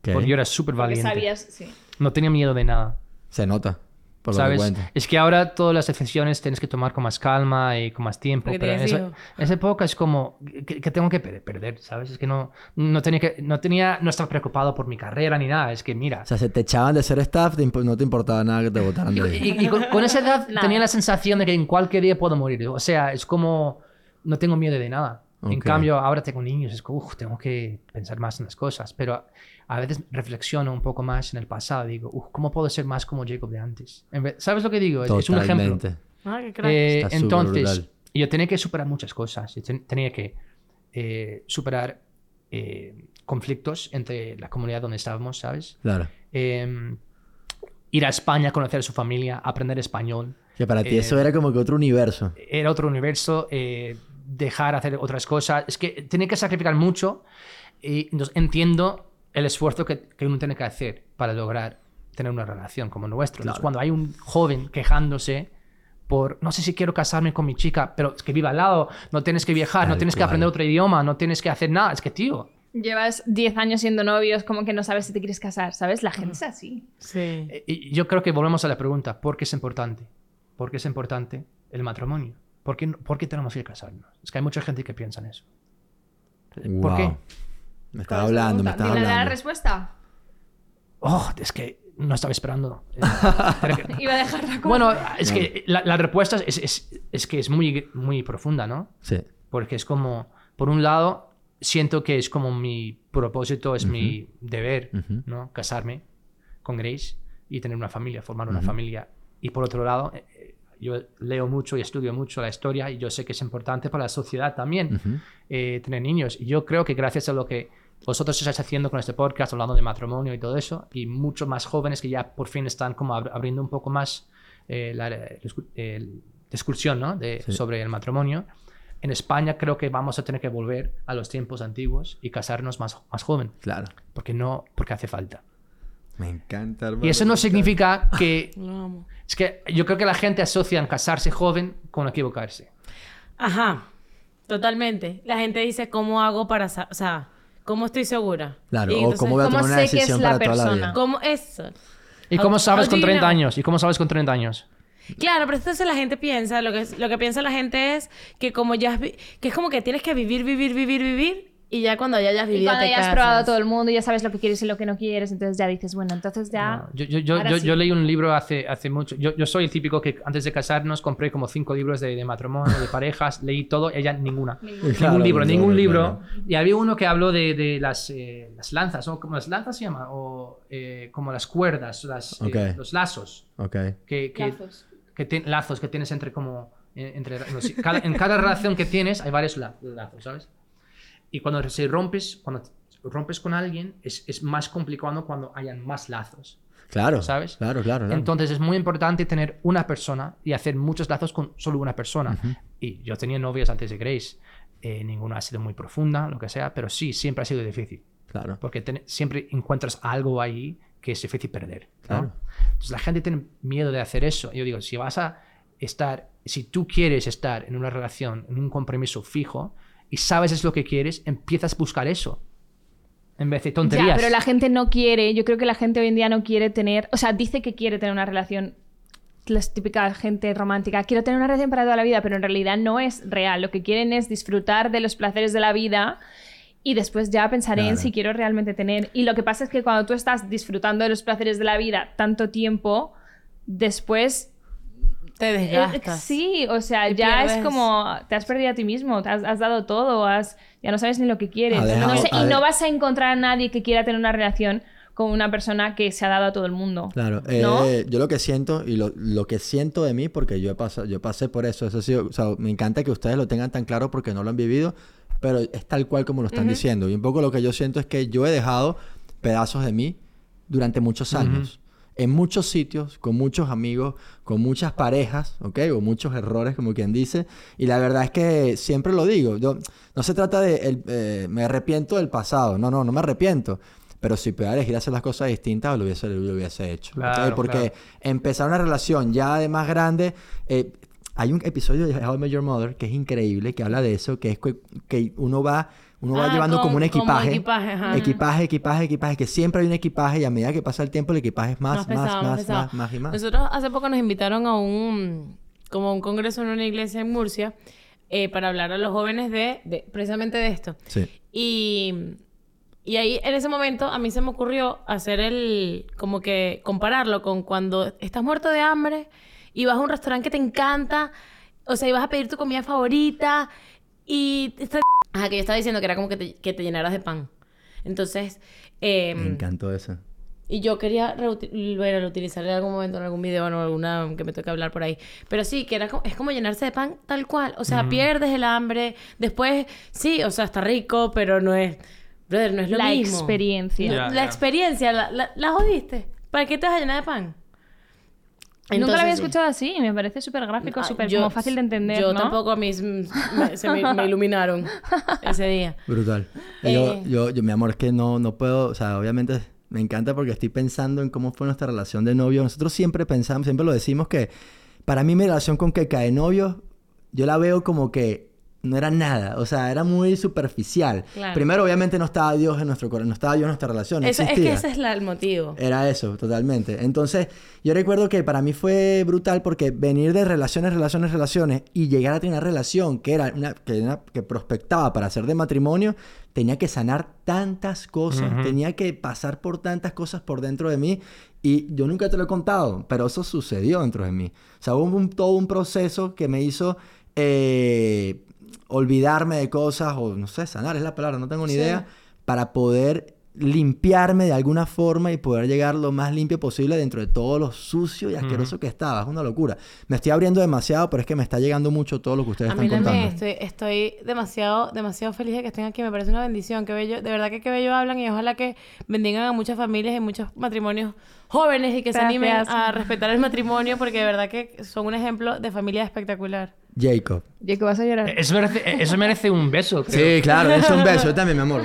Porque yo era súper valiente. sabías, sí. No tenía miedo de nada. Se nota, por lo que ¿Sabes? cuenta. Es que ahora todas las decisiones tienes que tomar con más calma y con más tiempo. Porque Pero en esa, esa época es como que, que tengo que per- perder, ¿sabes? Es que no, no tenía que, no tenía, no estaba preocupado por mi carrera ni nada. Es que mira. O sea, se te echaban de ser staff, te no te importaba nada que te votaran de ahí. Y, y con, con esa edad [LAUGHS] Nada. tenía la sensación de que en cualquier día puedo morir. O sea, es como no tengo miedo de nada. En Ok. cambio, ahora tengo niños, es como, "Uf, tengo que pensar más en las cosas. Pero a veces reflexiono un poco más en el pasado. Digo, "Uf, ¿cómo puedo ser más como Jacob de antes? En vez- ¿Sabes lo que digo? Es, es un ejemplo. Ah, qué crack. Eh, entonces, brutal. yo tenía que superar muchas cosas. Yo ten- tenía que eh, superar eh, conflictos entre la comunidad donde estábamos, ¿sabes? Claro. Eh, ir a España, conocer a su familia, aprender español. Que para ti Eh, eso era como que otro universo. Era otro universo, eh, dejar hacer otras cosas. Es que tenía que sacrificar mucho y entonces entiendo el esfuerzo que, que uno tiene que hacer para lograr tener una relación como nuestra. Entonces, cuando hay un joven quejándose por, no sé si quiero casarme con mi chica, pero es que viva al lado, no tienes que viajar, no tienes que aprender otro idioma, no tienes que hacer nada. Es que, tío, Llevas 10 años siendo novios, como que no sabes si te quieres casar, ¿sabes? La gente es así. Sí. eh, y yo creo que volvemos a la pregunta, ¿por qué es importante? ¿Por qué es importante el matrimonio? ¿Por qué, por qué tenemos que casarnos? Es que hay mucha gente que piensa en eso. ¿Por qué? Me estaba hablando, me estaba ¿Dile la hablando. respuesta? Oh, es que no estaba esperando. Eh, [LAUGHS] [LAUGHS] Iba a dejarla como... Bueno, es que la, la respuesta es, es- es que es muy, muy profunda, ¿no? Sí. Porque es como, por un lado, siento que es como mi propósito, es mi deber, Ujú. ¿no? Casarme con Grace y tener una familia, formar una familia. Y por otro lado, eh, eh, yo leo mucho y estudio mucho la historia y yo sé que es importante para la sociedad también eh, tener niños. Y yo creo que gracias a lo que vosotros estáis haciendo con este podcast, hablando de matrimonio y todo eso, y muchos más jóvenes que ya por fin están como ab- abriendo un poco más eh, la discu- el- discusión ¿no? de, Sí. sobre el matrimonio, en España creo que vamos a tener que volver a los tiempos antiguos y casarnos más, más joven, Claro. porque no, porque hace falta. Me encanta, hermano. Y eso no significa [LAUGHS] que... Lo amo. Es que yo creo que la gente asocia casarse joven con equivocarse. Ajá. Totalmente. La gente dice, ¿cómo hago para... O sea, ¿cómo estoy segura? Claro, Y o entonces, cómo voy a ¿cómo tomar una sé que es decisión la para toda la persona? vida. ¿Cómo eso? ¿Y cómo sabes how con do you 30 know? años? ¿Y cómo sabes con 30 años? Claro, pero entonces la gente piensa, lo que, lo que piensa la gente es que como ya que es como que tienes que vivir, vivir, vivir, vivir y ya cuando ya hayas Y vivido cuando te ya has probado todo el mundo, ya sabes lo que quieres y lo que no quieres, entonces ya dices, bueno, entonces ya... No, Yo, yo, yo, sí. yo leí un libro hace, hace mucho. Yo, yo soy el típico que antes de casarnos compré como cinco libros de, de matrimonio, de parejas, leí todo, ella [LAUGHS] ninguna. Ningún Claro, libro, claro, ningún claro. libro. Y había uno que habló de, de las, eh, las lanzas, ¿no? ¿Cómo las lanzas se llama? O eh, como las cuerdas, las, eh, Ok. los lazos. Ok. Que, que, Lazos. que lazos que tienes entre como... eh, Entre, cada- en cada [LAUGHS] relación que tienes hay varios la- lazos, ¿sabes? Y cuando se rompes, cuando rompes con alguien, es, es más complicado cuando hayan más lazos. Claro. ¿Sabes? Claro, claro, claro. Entonces es muy importante tener una persona y hacer muchos lazos con solo una persona. Y yo tenía novias antes de Grace. eh, ninguna ha sido muy profunda, lo que sea, pero sí, siempre ha sido difícil. Claro. Porque ten- siempre encuentras algo ahí que es difícil perder. ¿no? Claro. Entonces la gente tiene miedo de hacer eso. Yo digo, si vas a estar, si tú quieres estar en una relación, en un compromiso fijo, y sabes es lo que quieres, empiezas a buscar eso. En vez de tonterías. Ya, pero la gente no quiere, yo creo que la gente hoy en día no quiere tener, o sea, dice que quiere tener una relación, la típica gente romántica, quiero tener una relación para toda la vida, pero en realidad no es real. Lo que quieren es disfrutar de los placeres de la vida y después ya pensaré en si quiero realmente tener. Y lo que pasa es que cuando tú estás disfrutando de los placeres de la vida tanto tiempo, después Te eh, desgastas. sí, o sea, Y ya es pierdes. como te has perdido a ti mismo, te has, has dado todo, has, ya no sabes ni lo que quieres. Dejado- No sé, y de- no vas a encontrar a nadie que quiera tener una relación con una persona que se ha dado a todo el mundo. Claro, ¿No? eh, yo lo que siento y lo, lo que siento de mí, porque yo, he pasado, yo pasé por eso, eso sí, o sea, me encanta que ustedes lo tengan tan claro porque no lo han vivido, pero es tal cual como lo están diciendo. Y un poco lo que yo siento es que yo he dejado pedazos de mí durante muchos años. En muchos sitios, con muchos amigos, con muchas parejas, ¿ok? O muchos errores, como quien dice. Y la verdad es que siempre lo digo. Yo, no se trata de el, eh, me arrepiento del pasado. No, no, no me arrepiento. Pero si pudiera elegir hacer las cosas distintas, lo hubiese, lo hubiese hecho. Claro, Porque claro. empezar una relación ya de más grande. eh, hay un episodio de How I Met Your Mother que es increíble, que habla de eso, que es que, que uno va, uno va Ah, llevando como, como- un como equipaje. equipaje, ajá. equipaje, equipaje, equipaje, que siempre hay un equipaje y a medida que pasa el tiempo el equipaje es más, más, pesado, más, más, más, y más. Nosotros hace poco nos invitaron a un como un congreso en una iglesia en Murcia eh, para hablar a los jóvenes de, de- precisamente de esto. Sí. Y, y ahí en ese momento a mí se me ocurrió hacer el como que compararlo con cuando estás muerto de hambre y vas a un restaurante que te encanta, o sea, y vas a pedir tu comida favorita y está- Ajá, que yo estaba diciendo que era como que te, que te llenaras de pan. Entonces, eh, Me encantó eso. y yo quería reuti- volver a utilizar en algún momento en algún video o en alguna que me toque hablar por ahí. Pero sí, que era como, es como llenarse de pan tal cual. O sea, pierdes el hambre. Después, sí, o sea, está rico, pero no es... Brother, no es lo La mismo. experiencia. La experiencia, la, la, la jodiste. ¿Para qué te vas a llenar de pan? Nunca lo había sí. escuchado así y me parece súper gráfico, Ah, súper como fácil de entender, Yo ¿no? tampoco a mí se me, me iluminaron [LAUGHS] ese día. Brutal. Eh. Yo, yo, yo, mi amor, es que no, no puedo, o sea, obviamente Me encanta porque estoy pensando en cómo fue nuestra relación de novio. Nosotros siempre pensamos, siempre lo decimos que para mí mi relación con Keka de novio, yo la veo como que no era nada, o sea, era muy superficial. Claro. Primero, obviamente, no estaba Dios en nuestro corazón, no estaba Dios en nuestra relación. no Eso, es que ese es la- el motivo. Era eso, totalmente. Entonces, yo recuerdo que para mí fue brutal porque venir de relaciones, relaciones, relaciones y llegar a tener una relación que era una que, era- que prospectaba para hacer de matrimonio, tenía que sanar tantas cosas, Ujú. tenía que pasar por tantas cosas por dentro de mí y yo nunca te lo he contado, pero eso sucedió dentro de mí. O sea, hubo un- todo un proceso que me hizo eh, olvidarme de cosas o no sé, sanar es la palabra, no tengo ni Sí. idea, para poder limpiarme de alguna forma y poder llegar lo más limpio posible dentro de todo lo sucio y asqueroso que estaba. Es una locura. Me estoy abriendo demasiado, pero es que me está llegando mucho todo lo que ustedes A mí están también contando. estoy, estoy demasiado, demasiado feliz de que estén aquí. Me parece una bendición. Qué bello, de verdad que qué bello hablan y ojalá que bendigan a muchas familias y muchos matrimonios jóvenes y que se animen a respetar el matrimonio porque de verdad que son un ejemplo de familia espectacular. Jacob. Que vas a llorar. Eso merece, eso merece un beso, creo. Sí, claro, es un beso. Yo [LAUGHS] también, mi amor.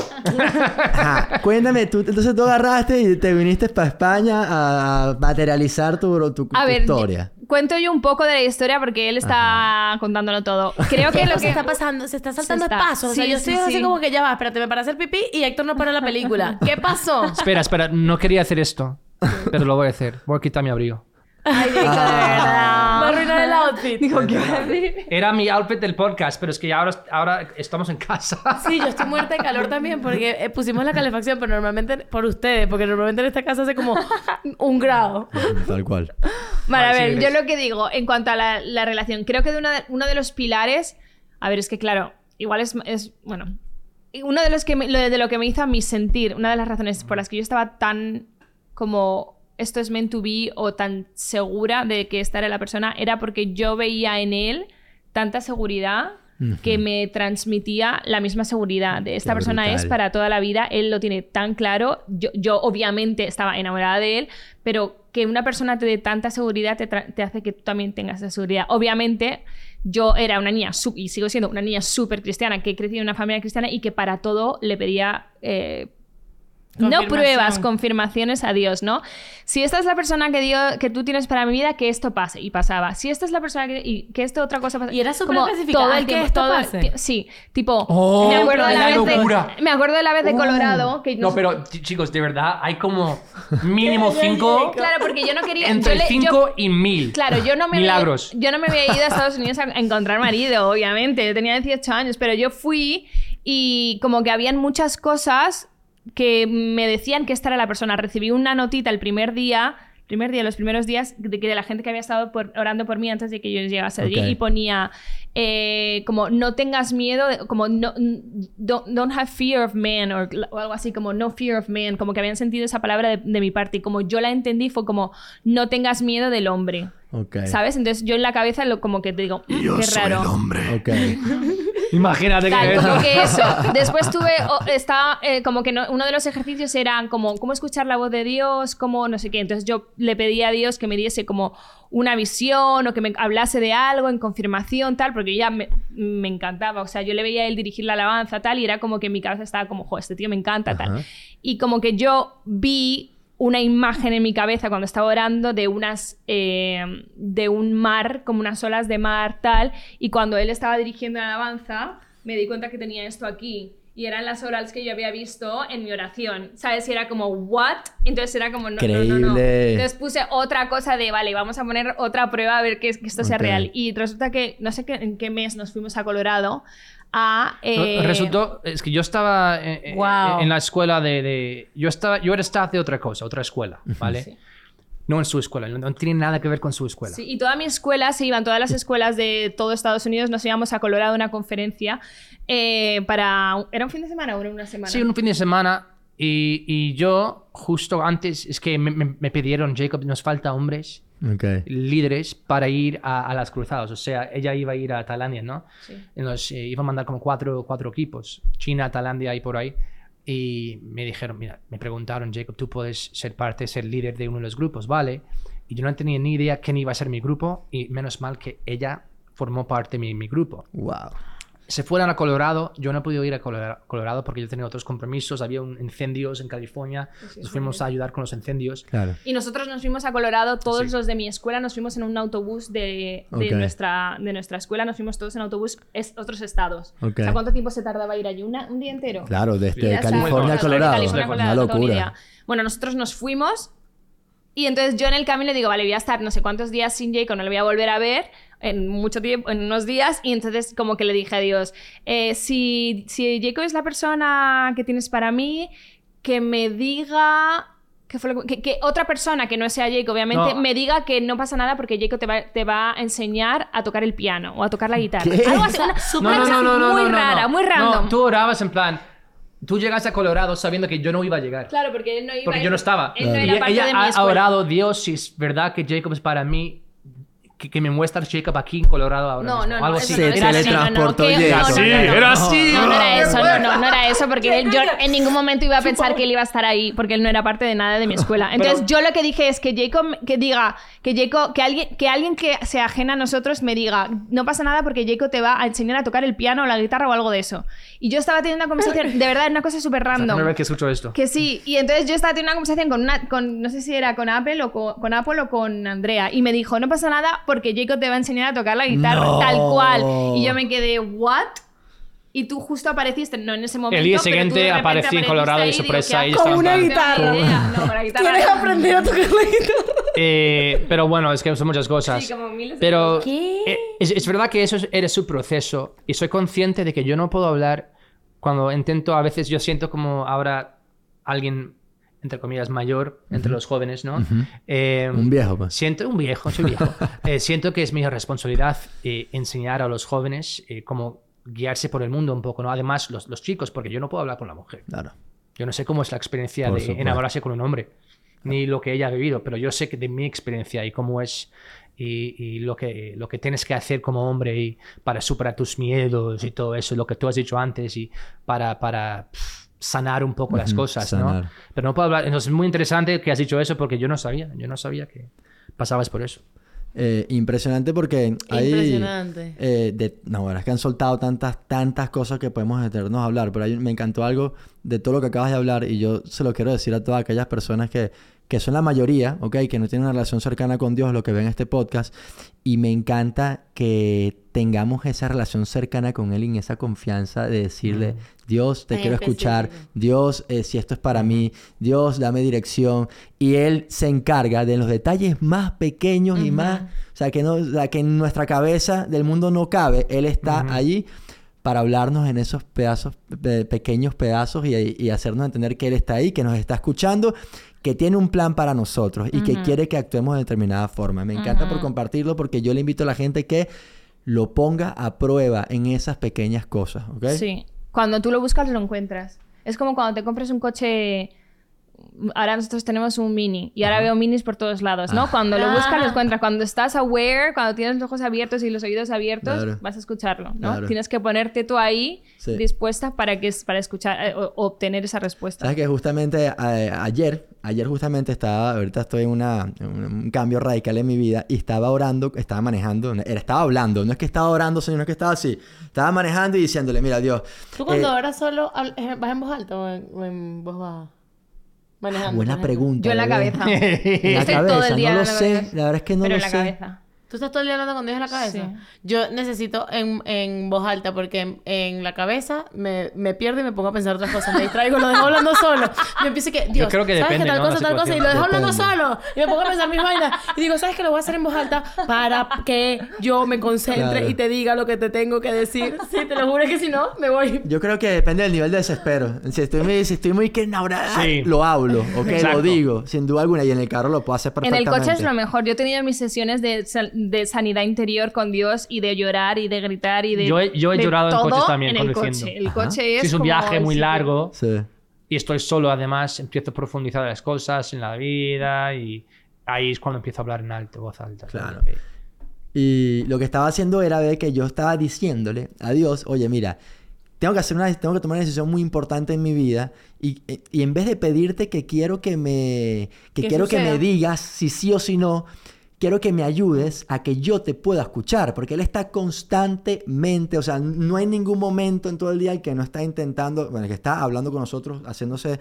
Ajá. Cuéntame, tú, entonces tú agarraste y te viniste para España a materializar tu, tu, tu A ver, historia. Cuento yo un poco de la historia porque él está contándolo todo. Creo que lo se que está pasando, se está saltando está- pasos. O sea, yo sí, estoy así sí. como que ya va, espérate, me para hacer pipí y Héctor no para la película. ¿Qué pasó? Espera, espera, no quería hacer esto, pero lo voy a hacer. Voy a quitar mi abrigo. Ay, de verdad. Va a arruinar el outfit. Digo, ¿qué va a decir? Era mi outfit del podcast, pero es que ya ahora, ahora estamos en casa. Sí, yo estoy muerta de calor también porque eh, pusimos la calefacción, pero normalmente por ustedes, porque normalmente en esta casa hace como un grado. [LAUGHS] Tal cual. Vale, a ver, sí, yo lo que digo en cuanto a la, la relación, creo que de una de- uno de los pilares, a ver, es que claro, igual es, es bueno, uno de los que me- lo de lo que me hizo a mí sentir, una de las razones por las que yo estaba tan como esto es meant to be o tan segura de que esta era la persona, era porque yo veía en él tanta seguridad que me transmitía la misma seguridad de esta Qué persona es para toda la vida, él lo tiene tan claro, yo, yo obviamente estaba enamorada de él, pero que una persona te dé tanta seguridad te, te hace que tú también tengas esa seguridad. Obviamente yo era una niña, y sigo siendo una niña súper cristiana, que he crecido en una familia cristiana y que para todo le pedía... eh, no pruebas, confirmaciones a Dios, ¿no? Si esta es la persona que, Dios, que tú tienes para mi vida, que esto pase. Y pasaba. Si esta es la persona que... Y que esto otra cosa pase. Y era súper todo "Haz el que tiempo, esto todo el pase". Sí, tipo... Oh, me acuerdo de la, vez locura. de... Me acuerdo de la vez de Colorado. Que No, pero ch- chicos, de verdad, hay como mínimo [LAUGHS] cinco, Claro, porque yo no quería... entre yo le- yo- 5 y 1000. Claro, yo no me Milagros. Había, yo no me había ido a Estados Unidos a a encontrar marido, obviamente. Yo tenía 18 años, pero yo fui y como que habían muchas cosas que me decían que esta era la persona. Recibí una notita el primer día, primer día, los primeros días, de, que de la gente que había estado por- orando por mí antes de que yo llegase allí y ponía eh, como no tengas miedo, de- como no, don't, don't have fear of man or, o algo así, como no fear of man, como que habían sentido esa palabra de, de mi parte y como yo la entendí fue como no tengas miedo del hombre. Ok. ¿Sabes? Entonces yo en la cabeza lo, como que te digo, "Mm, qué raro. Ok. [LAUGHS] Imagínate Tal, que como que eso. [LAUGHS] Después tuve, estaba eh, como que no- uno de los ejercicios era como cómo escuchar la voz de Dios, cómo no sé qué. Entonces yo le pedí a Dios que me diese como una visión o que me hablase de algo en confirmación, tal, porque ya me, me encantaba. O sea, yo le veía a él dirigir la alabanza, tal, y era como que en mi cabeza estaba como, jo, este tío me encanta, tal. Ajá. Y como que yo vi una imagen en mi cabeza cuando estaba orando de unas eh, de un mar como unas olas de mar tal y cuando él estaba dirigiendo la alabanza me di cuenta que tenía esto aquí y eran las olas que yo había visto en mi oración sabes y era como what entonces era como no no, no, no Increíble. entonces puse otra cosa de vale vamos a poner otra prueba a ver que, que esto sea real y resulta que no sé qué, en qué mes nos fuimos a Colorado a eh, Resultó, es que yo estaba en, en- Wow. en la escuela de, de- Yo estaba yo era staff de otra cosa, otra escuela, ¿vale? No en su escuela, no, no tiene nada que ver con su escuela. Sí, y toda mi escuela se iban, todas las escuelas de todo Estados Unidos, nos íbamos a Colorado a una conferencia eh, para... ¿Era un fin de semana o era una semana? Sí, un fin de semana y, y yo justo antes, es que me, me- me pidieron, Jacob, nos falta hombres, Ok. líderes, para ir a, a las cruzadas. O sea, ella iba a ir a Tailandia, ¿no? Sí. Entonces, eh, iba a mandar como cuatro, cuatro equipos, China, Tailandia y por ahí. Y me dijeron, mira, me preguntaron, Jacob, tú puedes ser parte, ser líder de uno de los grupos, ¿vale? Y yo no tenía ni idea quién iba a ser mi grupo y menos mal que ella formó parte de mi, mi grupo. Wow. Se fueran a Colorado. Yo no he podido ir a Colora- Colorado porque yo tenía otros compromisos. Había un incendios en California. Nos fuimos a ayudar con los incendios. Claro. Y nosotros nos fuimos a Colorado, todos Sí. los de mi escuela nos fuimos en un autobús de, de Ok. nuestra, de nuestra escuela, nos fuimos todos en autobús es, otros estados. Ok. O sea, ¿cuánto tiempo se tardaba ir allí? ¿Una- ¿Un día entero? Claro, desde. California a Colorado. California Una locura. Bueno, nosotros nos fuimos y entonces yo en el camino le digo, vale, voy a estar no sé cuántos días sin Jacob, no le voy a volver a ver en mucho tiempo, en unos días, y entonces como que le dije a Dios, eh, si, si Jacob es la persona que tienes para mí, que me diga... Que, fue lo que, que- que otra persona que no sea Jacob, obviamente, No. me diga que no pasa nada porque Jacob te va, te va a enseñar a tocar el piano o a tocar la guitarra. ¿Qué? Algo así, una, una cosa muy rara, muy random. No, tú orabas en plan. Tú llegaste a Colorado sabiendo que yo no iba a llegar. Claro, porque él no iba Porque a yo no estaba. Él no Claro. era parte ella de mi ha- orado, Dios, si es verdad que Jacob es para mí, que, que me muestras Jacob aquí en Colorado ahora No, mismo. no, no, Algo así. Se no, era así, no, no, teletransportó Jacob. Sí, no, no. era así. No, no era eso, no, no, no era eso, porque él- yo en ningún momento iba a pensar que él iba a estar ahí, porque él no era parte de nada de mi [LAUGHS] escuela. Entonces yo lo que dije es que Jacob, que diga, que Jacob, que alguien, que alguien que se ajena a nosotros me diga, no pasa nada porque Jacob te va a enseñar a tocar el piano o la guitarra o algo de eso. Y yo estaba teniendo una conversación, de verdad, una cosa súper [LAUGHS] Es primera random. vez que escucho esto. Que sí, y entonces yo estaba teniendo una conversación con una, con, no sé si era con Apple o con, con Apple o con Andrea, y me dijo, no pasa nada porque Jacob te va a enseñar a tocar la guitarra, No. tal cual. Y yo me quedé, ¿what? Y tú justo apareciste, no en ese momento. El día pero tú de siguiente aparecí en apareciste Colorado y sorpresa ¿qué y Con una guitarra. No, la guitarra. ¿Quieres aprender a tocar la guitarra? Eh, pero bueno, es que son muchas cosas. Sí, como miles pero. ¿Qué? eh, es, es verdad que eso es- eres su proceso y soy consciente de que yo no puedo hablar cuando intento, a veces yo siento como ahora alguien, entre comillas, mayor entre los jóvenes, ¿no? Eh, Un viejo, pues. Siento, un viejo, soy viejo. [LAUGHS] Eh, siento que es mi responsabilidad eh, enseñar a los jóvenes cómo guiarse por el mundo un poco, ¿no? Además, los, los chicos, porque yo no puedo hablar con la mujer. Claro. Yo no sé cómo es la experiencia Por de supuesto. enamorarse con un hombre, ni lo que ella ha vivido, pero yo sé que de mi experiencia y cómo es y, y lo, que, lo que tienes que hacer como hombre y para superar tus miedos y todo eso, lo que tú has dicho antes y para, para pff, sanar un poco las cosas, sanar. ¿no? Pero no puedo hablar, entonces es muy interesante que has dicho eso porque yo no sabía, yo no sabía que pasabas por eso. Eh, impresionante porque hay... Impresionante. eh, de, no, bueno, es que han soltado tantas, tantas cosas que podemos meternos a hablar, pero hay- me encantó algo de todo lo que acabas de hablar y yo se lo quiero decir a todas aquellas personas que, que son la mayoría, ¿ok? Que no tienen una relación cercana con Dios, lo que ven este podcast, y me encanta que tengamos esa relación cercana con Él y en esa confianza de decirle, Dios, te quiero escuchar. Dios, eh, si esto es para mí, Dios, dame dirección. Y Él se encarga de los detalles más pequeños y más, o sea, que, no, o sea, que en nuestra cabeza del mundo no cabe. Él está Ujú. allí para hablarnos en esos pedazos, pe- pequeños pedazos y, y hacernos entender que Él está ahí, que nos está escuchando, que tiene un plan para nosotros y que quiere que actuemos de determinada forma. Me encanta por compartirlo porque yo le invito a la gente que lo ponga a prueba en esas pequeñas cosas, ¿ok? Sí. Cuando tú lo buscas, lo encuentras. Es como cuando te compras un coche. Ahora nosotros tenemos un mini y ahora veo minis por todos lados, ¿no? Cuando lo buscas, lo Ah. encuentras. Cuando estás aware, cuando tienes los ojos abiertos y los oídos abiertos, Claro. vas a escucharlo, ¿no? Claro. Tienes que ponerte tú ahí Sí. dispuesta para, que, para escuchar eh, o, obtener esa respuesta. Sabes que justamente a- ayer, ayer justamente estaba, ahorita estoy en, una, en un cambio radical en mi vida y estaba orando, estaba manejando, estaba hablando, no es que estaba orando, sino que estaba así, estaba manejando y diciéndole, mira Dios, ¿Tú cuando eh, oras solo eh, vas en voz alta o en, o en voz baja? Manejando. buena por ejemplo. pregunta. Yo en la cabeza. [LAUGHS] En la Estoy cabeza, todo el día no lo la sé, cabeza. la verdad es que no Pero lo en la sé. cabeza. ¿Tú estás todo el día hablando con Dios en la cabeza? Sí. Yo necesito en, en voz alta porque en, en la cabeza me, me pierdo y me pongo a pensar otras cosas. Me distraigo, lo dejo hablando solo. Yo empiezo que, Dios, creo que ¿sabes depende, que tal ¿no? cosa, tal cosa? Y lo dejo hablando solo. Y me pongo a pensar mis vainas. Y digo, ¿sabes que Lo voy a hacer en voz alta para que yo me concentre Claro. y te diga lo que te tengo que decir. Sí, te lo juro que si no, me voy. Yo creo que depende del nivel de desespero. Si estoy muy, si estoy muy que enamorada, Sí. lo hablo, ¿ok? Lo digo, sin duda alguna. Y en el carro lo puedo hacer En perfectamente. el coche es lo mejor. Yo he tenido mis sesiones de, de sanidad interior con Dios y de llorar y de gritar y de. Yo he- yo he de llorado en todo coches también, en el coche. El coche es. Si es un como viaje muy sitio. largo Sí. y estoy solo, además, empiezo a profundizar las cosas en la vida y ahí es cuando empiezo a hablar en alto, voz alta. Claro. Y lo que estaba haciendo era ver que yo estaba diciéndole a Dios, oye, mira, tengo que hacer una, tengo que tomar una decisión muy importante en mi vida y, y en vez de pedirte que quiero que me, que Que quiero que me digas si sí o si no, quiero que me ayudes a que yo te pueda escuchar, porque él está constantemente, o sea, no hay ningún momento en todo el día que no está intentando, bueno, que está hablando con nosotros, haciéndose,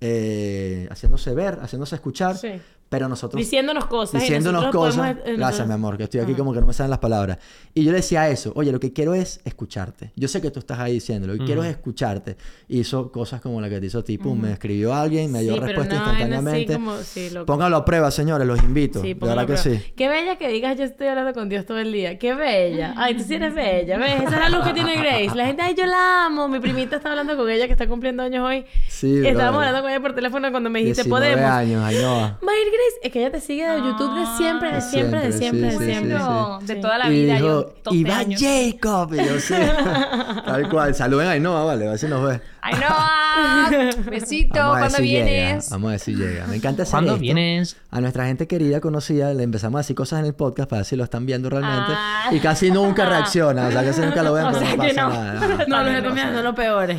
eh, haciéndose ver, haciéndose escuchar, Sí. Pero nosotros Diciéndonos cosas. y diciéndonos cosas. podemos- Gracias, mi amor, que estoy aquí Ajá. como que no me salen las palabras. Y yo le decía eso, oye, lo que quiero es escucharte. Yo sé que tú estás ahí diciendo, lo que quiero es escucharte. Hizo cosas como la que te hizo tipo, me escribió alguien, me dio Sí, pero respuesta no, instantáneamente. como- sí. Póngalo a prueba, señores, los invito. Sí, de verdad que sí. Qué bella que digas, yo estoy hablando con Dios todo el día. Qué bella. Ay, tú sí eres bella. ¿Ves? Esa es la luz que tiene Grace. La gente, ay, yo la amo. Mi primita está hablando con ella que está cumpliendo años hoy. Sí, Estábamos hablando con ella por teléfono cuando me dijiste, 19 podemos. años, Ainhoa. Mayr Grace, es que ella te sigue de YouTube de siempre, de siempre, de Siempre, de siempre. de toda la y vida, dijo, yo 12 Iván años. Jacob. Y yo sí. [LAUGHS] Tal cual. Saluden a Ainhoa, vale, a ver si nos ve. ¡Ay, no! Besito, ¿cuándo si vienes? Llega. Vamos a ver si llega. Me encanta hacer ¿Cuándo esto. vienes? A nuestra gente querida, conocida, le empezamos a decir cosas en el podcast para ver si lo están viendo realmente. Ah. Y casi nunca reacciona. O sea, casi nunca lo ven, [LAUGHS] O pero sea no pasa no. nada. No, los son los peores.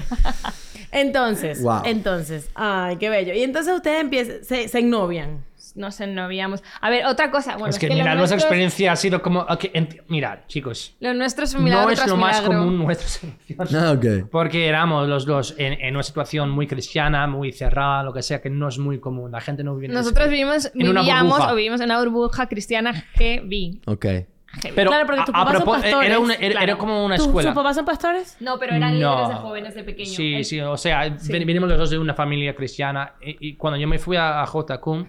Entonces, Wow. entonces, ay, qué bello. Y entonces ustedes empiezan, se, se ennovian. Nos ennoviamos. A ver, otra cosa. Bueno, es que, lo mira, nuestra nuestro- experiencia ha sido como... ok, ent- mirad, chicos, Lo nuestro es un milagro no es lo más milagro. común nuestra selección. Ah, ok. Porque éramos los dos en, en una situación muy cristiana, muy cerrada, lo que sea, que no es muy común. La gente no vive en Nosotros ese- vivimos, en una vivíamos burbuja. o vivimos en una burbuja cristiana heavy. Ok. Pero Claro, porque a- tus a papás son propós- pastores, era, una- era- era claro. como una ¿Tus- escuela. ¿Sus papás son pastores? No, pero eran No. líderes de jóvenes de pequeño. Sí, El- sí, o sea, ven- venimos los dos de una familia cristiana. Y, y cuando yo me fui a, a JCUM,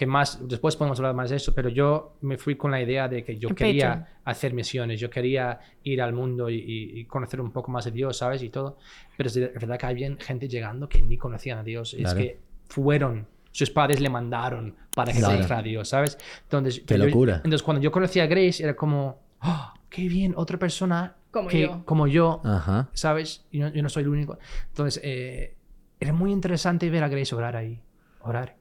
que más, después podemos hablar más de eso, pero yo me fui con la idea de que yo En quería Patreon. hacer misiones, yo quería ir al mundo y, y- conocer un poco más de Dios, ¿sabes? Y todo. Pero es es verdad que había gente llegando que ni conocían a Dios. Es Claro. que fueron, sus padres le mandaron para que Claro. conociera a Dios, ¿sabes? Entonces, Qué yo- locura. entonces, cuando yo conocí a Grace, era como, ¡Oh, qué bien, otra persona Como que, yo. como yo Ajá. ¿sabes? Y no- yo no soy el único. Entonces, eh, era muy interesante ver a Grace orar ahí. Orar.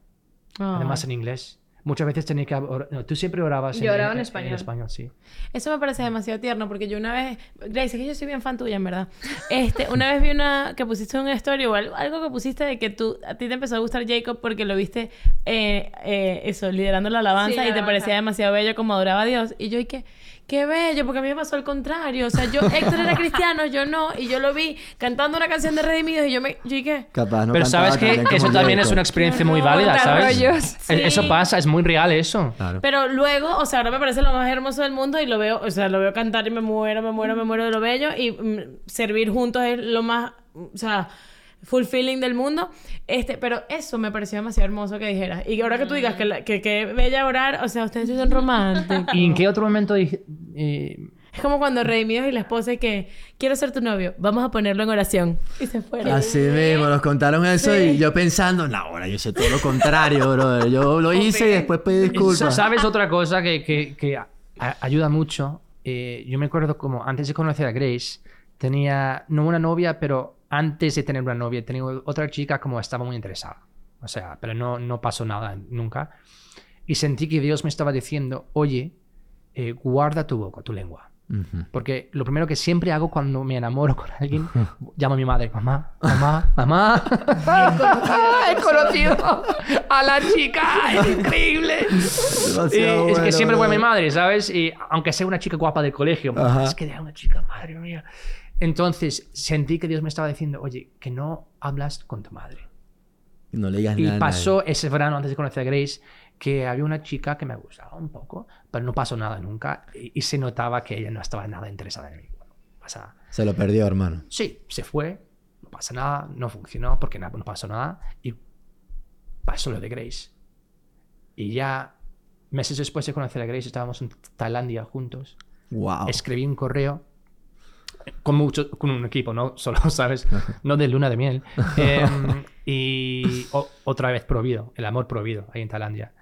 Además en inglés. Muchas veces tenía que... or- no, tú siempre orabas Yo oraba en español. En español, sí. Eso me parece demasiado tierno porque yo una vez, Grace, es que yo soy bien fan tuya, en verdad. Este, una vez vi una que pusiste una story o algo, algo que pusiste de que tú, a ti te empezó a gustar Jacob porque lo viste, eh, eh, eso, liderando la alabanza Sí, la y te parecía demasiado bello como adoraba a Dios. Y yo, y que, qué bello, porque a mí me pasó al contrario. O sea, yo, Héctor era cristiano, yo no, y yo lo vi cantando una canción de Redimidos y yo me, yo, ¿y qué? Capaz, no Pero sabes que eso también es una experiencia muy válida, ¿sabes? rollos. E- Sí. Eso pasa, es muy real eso. Claro. Pero luego, o sea, ahora me parece lo más hermoso del mundo y lo veo, o sea, lo veo cantar y me muero, me muero, me muero de lo bello y mm, servir juntos es lo más, o sea, fulfilling del mundo. Este, pero eso me pareció demasiado hermoso que dijeras. Y ahora que tú digas que, la- que, que bella orar, o sea, ustedes son románticos. ¿Y en qué otro momento dije... eh, Es como cuando Redimidos y la esposa y que quiero ser tu novio, vamos a ponerlo en oración. Y se fueron. Así mismo, nos contaron eso Sí. y yo pensando, no, ahora yo sé todo lo contrario, bro. Yo lo hice y después pedí disculpas. ¿Sabes otra cosa que, que- que a- a- ayuda mucho? Eh, yo me acuerdo como antes de conocer a Grace, tenía no una novia, pero antes de tener una novia, tenía otra chica como estaba muy interesada. O sea, pero no, no pasó nada nunca. Y sentí que Dios me estaba diciendo, oye, eh, guarda tu boca, tu lengua. Porque lo primero que siempre hago cuando me enamoro con alguien, llamo a mi madre, mamá, mamá, mamá. [LAUGHS] He conocido a la chica, es increíble. Y es que bueno, siempre voy a mi madre, ¿sabes? Y aunque sea una chica guapa del colegio, es que era una chica, madre mía. Entonces sentí que Dios me estaba diciendo, oye, que no hablas con tu madre. Y no le digas Y nada. nadie. pasó ese verano antes de conocer a Grace que había una chica que me gustaba un poco, pero no pasó nada nunca y, y se notaba que ella no estaba nada interesada en mí. Bueno, pasa. Se lo perdió, hermano. Sí, se fue, no pasa nada, no funcionó porque no pasó nada y pasó lo de Grace. Y ya meses después de conocer a Grace estábamos en Tailandia juntos. Wow. Escribí un correo con mucho con un equipo, no [LAUGHS] solo, ¿sabes? No de luna de miel. [LAUGHS] Em, y o- otra vez prohibido, el amor prohibido ahí en Tailandia.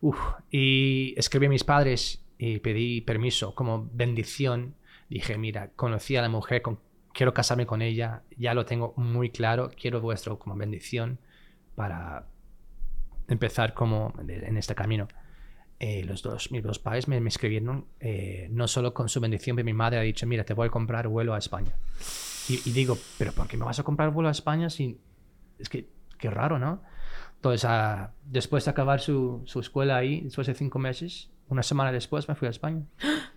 Uf, y escribí a mis padres y pedí permiso como bendición. Dije, mira, conocí a la mujer, con, quiero casarme con ella, ya lo tengo muy claro, quiero vuestro como bendición para empezar como en este camino. Eh, los dos, mis dos padres me, escribieron eh, no solo con su bendición, pero mi madre ha dicho, mira, te voy a comprar vuelo a España. Y, digo, pero ¿por qué me vas a comprar vuelo a España si... Es que, qué raro, ¿no? Entonces, después de acabar su, su escuela ahí, después de cinco meses, una semana después me fui a España.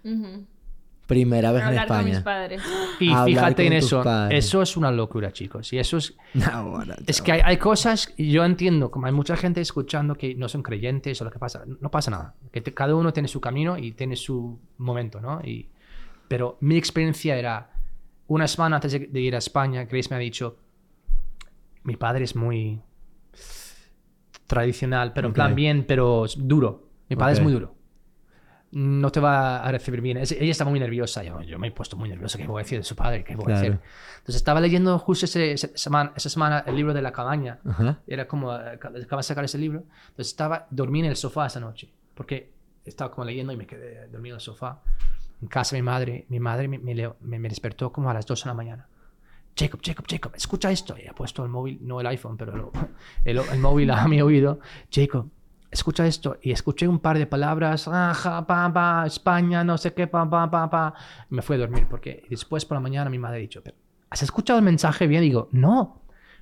[GASPS] Primera vez en Hablar con mis España. padres. Y Hablar fíjate en eso, padres. eso es una locura, chicos. Y eso es, No, [LAUGHS] bueno, es que hay, hay cosas, y yo entiendo, como hay mucha gente escuchando que no son creyentes o lo que pasa, no pasa nada. Que te- cada uno tiene su camino y tiene su momento, ¿no? Y, pero mi experiencia era, una semana antes de, de ir a España, Grace me ha dicho, mi padre es muy tradicional, pero en plan bien, pero duro. Mi padre es muy duro. No te va a recibir bien. Es- ella estaba muy nerviosa. Yo, yo me he puesto muy nervioso. ¿Qué voy a decir de su padre? ¿Qué voy a decir? Entonces estaba leyendo justo ese- ese semana, esa semana el libro de la cabaña. Ajá. Era como, eh, acaba de sacar ese libro. Entonces estaba, dormí en el sofá esa noche. Porque estaba como leyendo y me quedé dormido en el sofá. En casa de mi madre, mi madre me, despertó como a las 2 de la mañana. Jacob, Jacob, Jacob, escucha esto. Y ha puesto el móvil, no el iPhone, pero el móvil a mi oído. Jacob, escucha esto. Y escuché un par de palabras. Ajá, pa, pa, España, no sé qué, pa, pa, pa, pa. Y me fui a dormir porque después por la mañana mi madre ha dicho, "Pero, ¿has escuchado el mensaje bien? digo, no.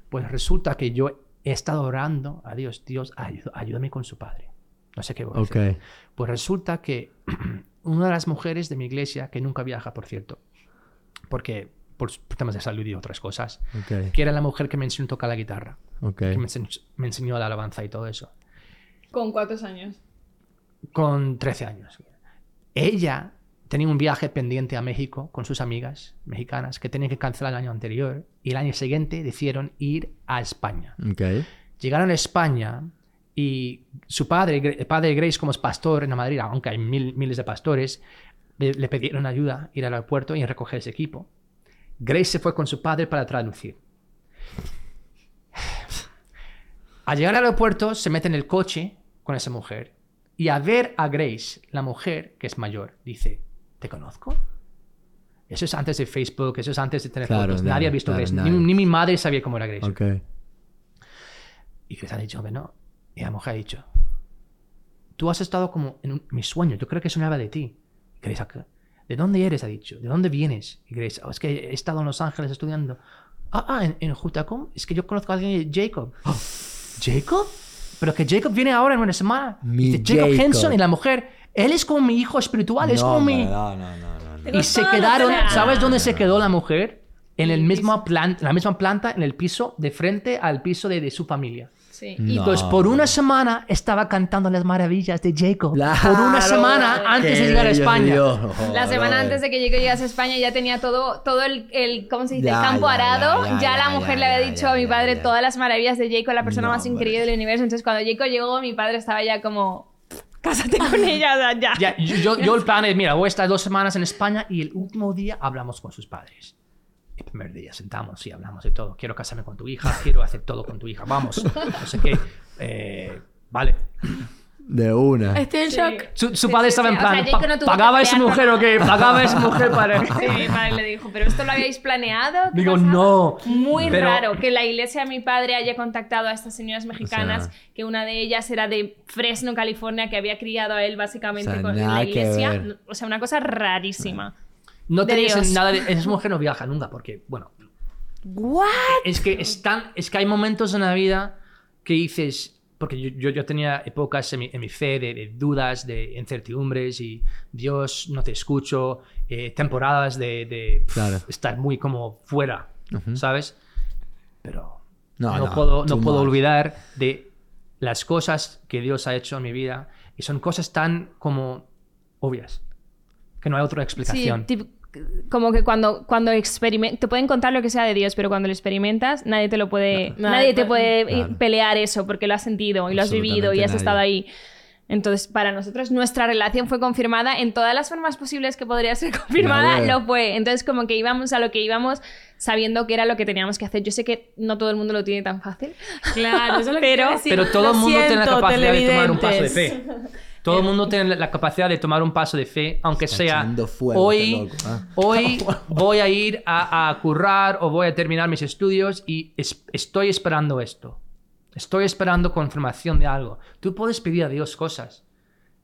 Pues resulta que yo he estado orando a Dios, Dios, ayú- ayúdame con su padre. No sé qué voy a Ok. hacer. Pues resulta que [CLEARS THROAT] una de las mujeres de mi iglesia, que nunca viaja, por cierto, porque por temas de salud y otras cosas, Ok. que era la mujer que me enseñó a tocar la guitarra, Ok. que me enseñó, me enseñó la alabanza y todo eso, ¿Con cuántos años? con 13 años. Ella tenía un viaje pendiente a México con sus amigas mexicanas que tenían que cancelar el año anterior y el año siguiente decidieron ir a España. Ok. Llegaron a España y su padre, el padre de Grace, como es pastor en Madrid, aunque hay mil- miles de pastores, le, le pidieron ayuda, ir al aeropuerto y recoger ese equipo. Grace se fue con su padre para traducir. Al llegar al aeropuerto, se mete en el coche con esa mujer y a ver a Grace, la mujer, que es mayor, dice, ¿te conozco? Eso es antes de Facebook, eso es antes de tener Claro, fotos. claro, Nadie ha visto claro, Grace. Ni, nadie. ni mi madre sabía cómo era Grace. Ok. Y Grace ha dicho que no. Y la mujer ha dicho, tú has estado como en un- mi sueño, yo creo que soñaba de ti. Grace, "¿A ¿de dónde eres? Ha dicho, ¿de dónde vienes? Y Grace, "Oh, es que he estado en Los Ángeles estudiando. Ah, ah, en, en Jutacón, es que yo conozco a alguien, Jacob. "Oh, [GASPS] ¿Jacob? Pero que Jacob viene ahora en una semana. Mi Dice, Jacob, Jacob. Henson y la mujer, él es como mi hijo espiritual, es como mi... No, no, no, no, no. Y se quedaron. ¿sabes dónde se quedó la mujer? En el mismo plan, la misma planta, en el piso, de frente al piso de, de su familia. Sí. No. Y Entonces, por una semana estaba cantando las maravillas de Jacob. Claro. por una semana antes de llegar a España. Dios. La semana antes de que llegue llegase a España ya tenía todo, todo el, el, ¿cómo se dice? Ya, el campo ya, arado. ya, Ya, ya, la mujer ya, le había dicho ya, a mi padre ya. todas las maravillas de Jacob, la persona No, más increíble del universo. Entonces cuando Jacob llegó, mi padre estaba ya como, cásate con [LAUGHS] ella, ya. Ya, yo, yo- yo el [LAUGHS] plan es, mira, voy a estar dos semanas en España y el último día hablamos con sus padres. Primer día sentamos y hablamos de todo. Quiero casarme con tu hija, quiero hacer todo con tu hija. Vamos. No sé qué. Eh, vale. De una. Estoy en Sí. shock. Su, su Sí, padre sí, estaba sí. en O sea, plan, "Pa- no ¿pagaba esa pelear mujer o qué? ¿Pagaba esa mujer para...? [LAUGHS] Sí, mi padre le dijo, ¿pero esto lo habíais planeado? ¿Qué Digo, pasaba?". no. Muy Pero- raro que la iglesia de mi padre haya contactado a estas señoras mexicanas, O sea- que una de ellas era de Fresno, California, que había criado a él básicamente O sea, con, la iglesia. O sea, una cosa rarísima. No De tenéis Dios. nada de... Esa mujer no viaja nunca porque, bueno, ¿What? es que, están, es que hay momentos en la vida que dices, porque yo, yo, yo tenía épocas en mi, en mi fe de, de dudas, de incertidumbres y Dios, no te escucho, eh, temporadas de, de pf, Claro. estar muy como fuera, Ujú. ¿sabes? Pero No, no, no, puedo, no puedo much. olvidar de las cosas que Dios ha hecho en mi vida y son cosas tan como obvias que no hay otra Sí, explicación. tip- como que cuando, cuando experimentas, te pueden contar lo que sea de Dios, pero cuando lo experimentas, nadie te lo puede, Claro. nadie te Nadie puede Claro. pelear eso, porque lo has sentido y lo has vivido y has nadie. estado ahí. Entonces, para nosotros, nuestra relación fue confirmada en todas las formas posibles que podría ser confirmada, lo fue. Entonces, como que íbamos a lo que íbamos sabiendo que era lo que teníamos que hacer. Yo sé que no todo el mundo lo tiene tan fácil. Claro, eso es lo que [LAUGHS] Pero- decir. Pero todo Lo el mundo tiene la siento, capacidad de tomar un paso de fe. Todo el mundo tiene la capacidad de tomar un paso de fe, aunque Está sea fuego, hoy, ¿ah? hoy [LAUGHS] voy a ir a, a currar o voy a terminar mis estudios y es- estoy esperando esto. Estoy esperando confirmación de algo. Tú puedes pedir a Dios cosas,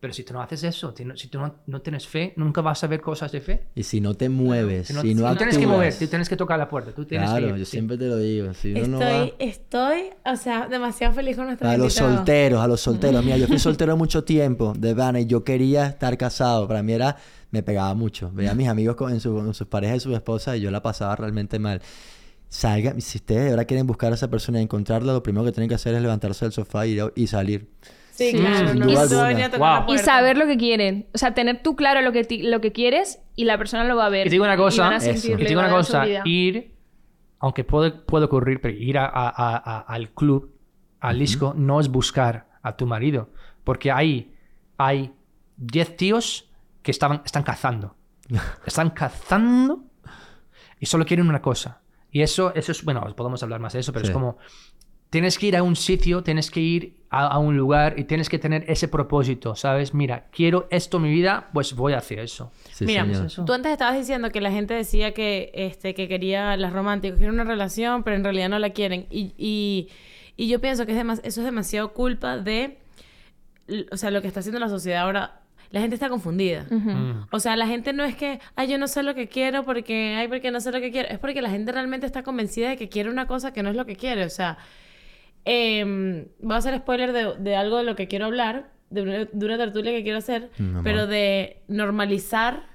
Pero si tú no haces eso, si no- tú no, no tienes fe, nunca vas a ver cosas de fe. Y si no te mueves, Si no, si no tú tienes que actúas- mover, tú tienes que tocar la puerta, tú tienes Claro, que ir, yo sí. siempre te lo digo. Si uno no Estoy, va... estoy, o sea, demasiado feliz con nuestro A los invitado. solteros, a los solteros. Mira, yo fui soltero mucho tiempo, de verdad, y yo quería estar casado. Para mí era, me pegaba mucho. Veía a mis amigos con, en, su- con sus parejas y sus esposas y yo la pasaba realmente mal. Salgan, si ustedes de verdad quieren buscar a esa persona y encontrarla, lo primero que tienen que hacer es levantarse del sofá y, y salir. Sí, claro. Wow. la Y saber lo que quieren. O sea, tener tú claro lo que, ti- lo que quieres y la persona lo va a ver. Y te digo una cosa, te digo una ir, aunque puede, puede ocurrir, pero ir a- a- a- a- al club, al disco, no es buscar a tu marido. Porque ahí hay 10 tíos que estaban, están cazando. [LAUGHS] Están cazando y solo quieren una cosa. Y eso, eso es, bueno, podemos hablar más de eso, pero Sí. es como, tienes que ir a un sitio, tienes que ir a, a un lugar y tienes que tener ese propósito, ¿sabes? Mira, quiero esto en mi vida, pues voy a hacer eso. Sí, Mira, señor. tú antes estabas diciendo que la gente decía que, este, que quería las románticas, quieren una relación, pero en realidad no la quieren. Y, y, y yo pienso que es demas- eso es demasiado culpa de, o sea, lo que está haciendo la sociedad ahora. La gente está confundida. Mm. O sea, la gente no es que, ay, yo no sé lo que quiero porque, ay, porque no sé lo que quiero. Es porque la gente realmente está convencida de que quiere una cosa que no es lo que quiere. O sea, em, voy a hacer spoiler de, de algo de lo que quiero hablar, de una, de una tertulia que quiero hacer, pero de normalizar,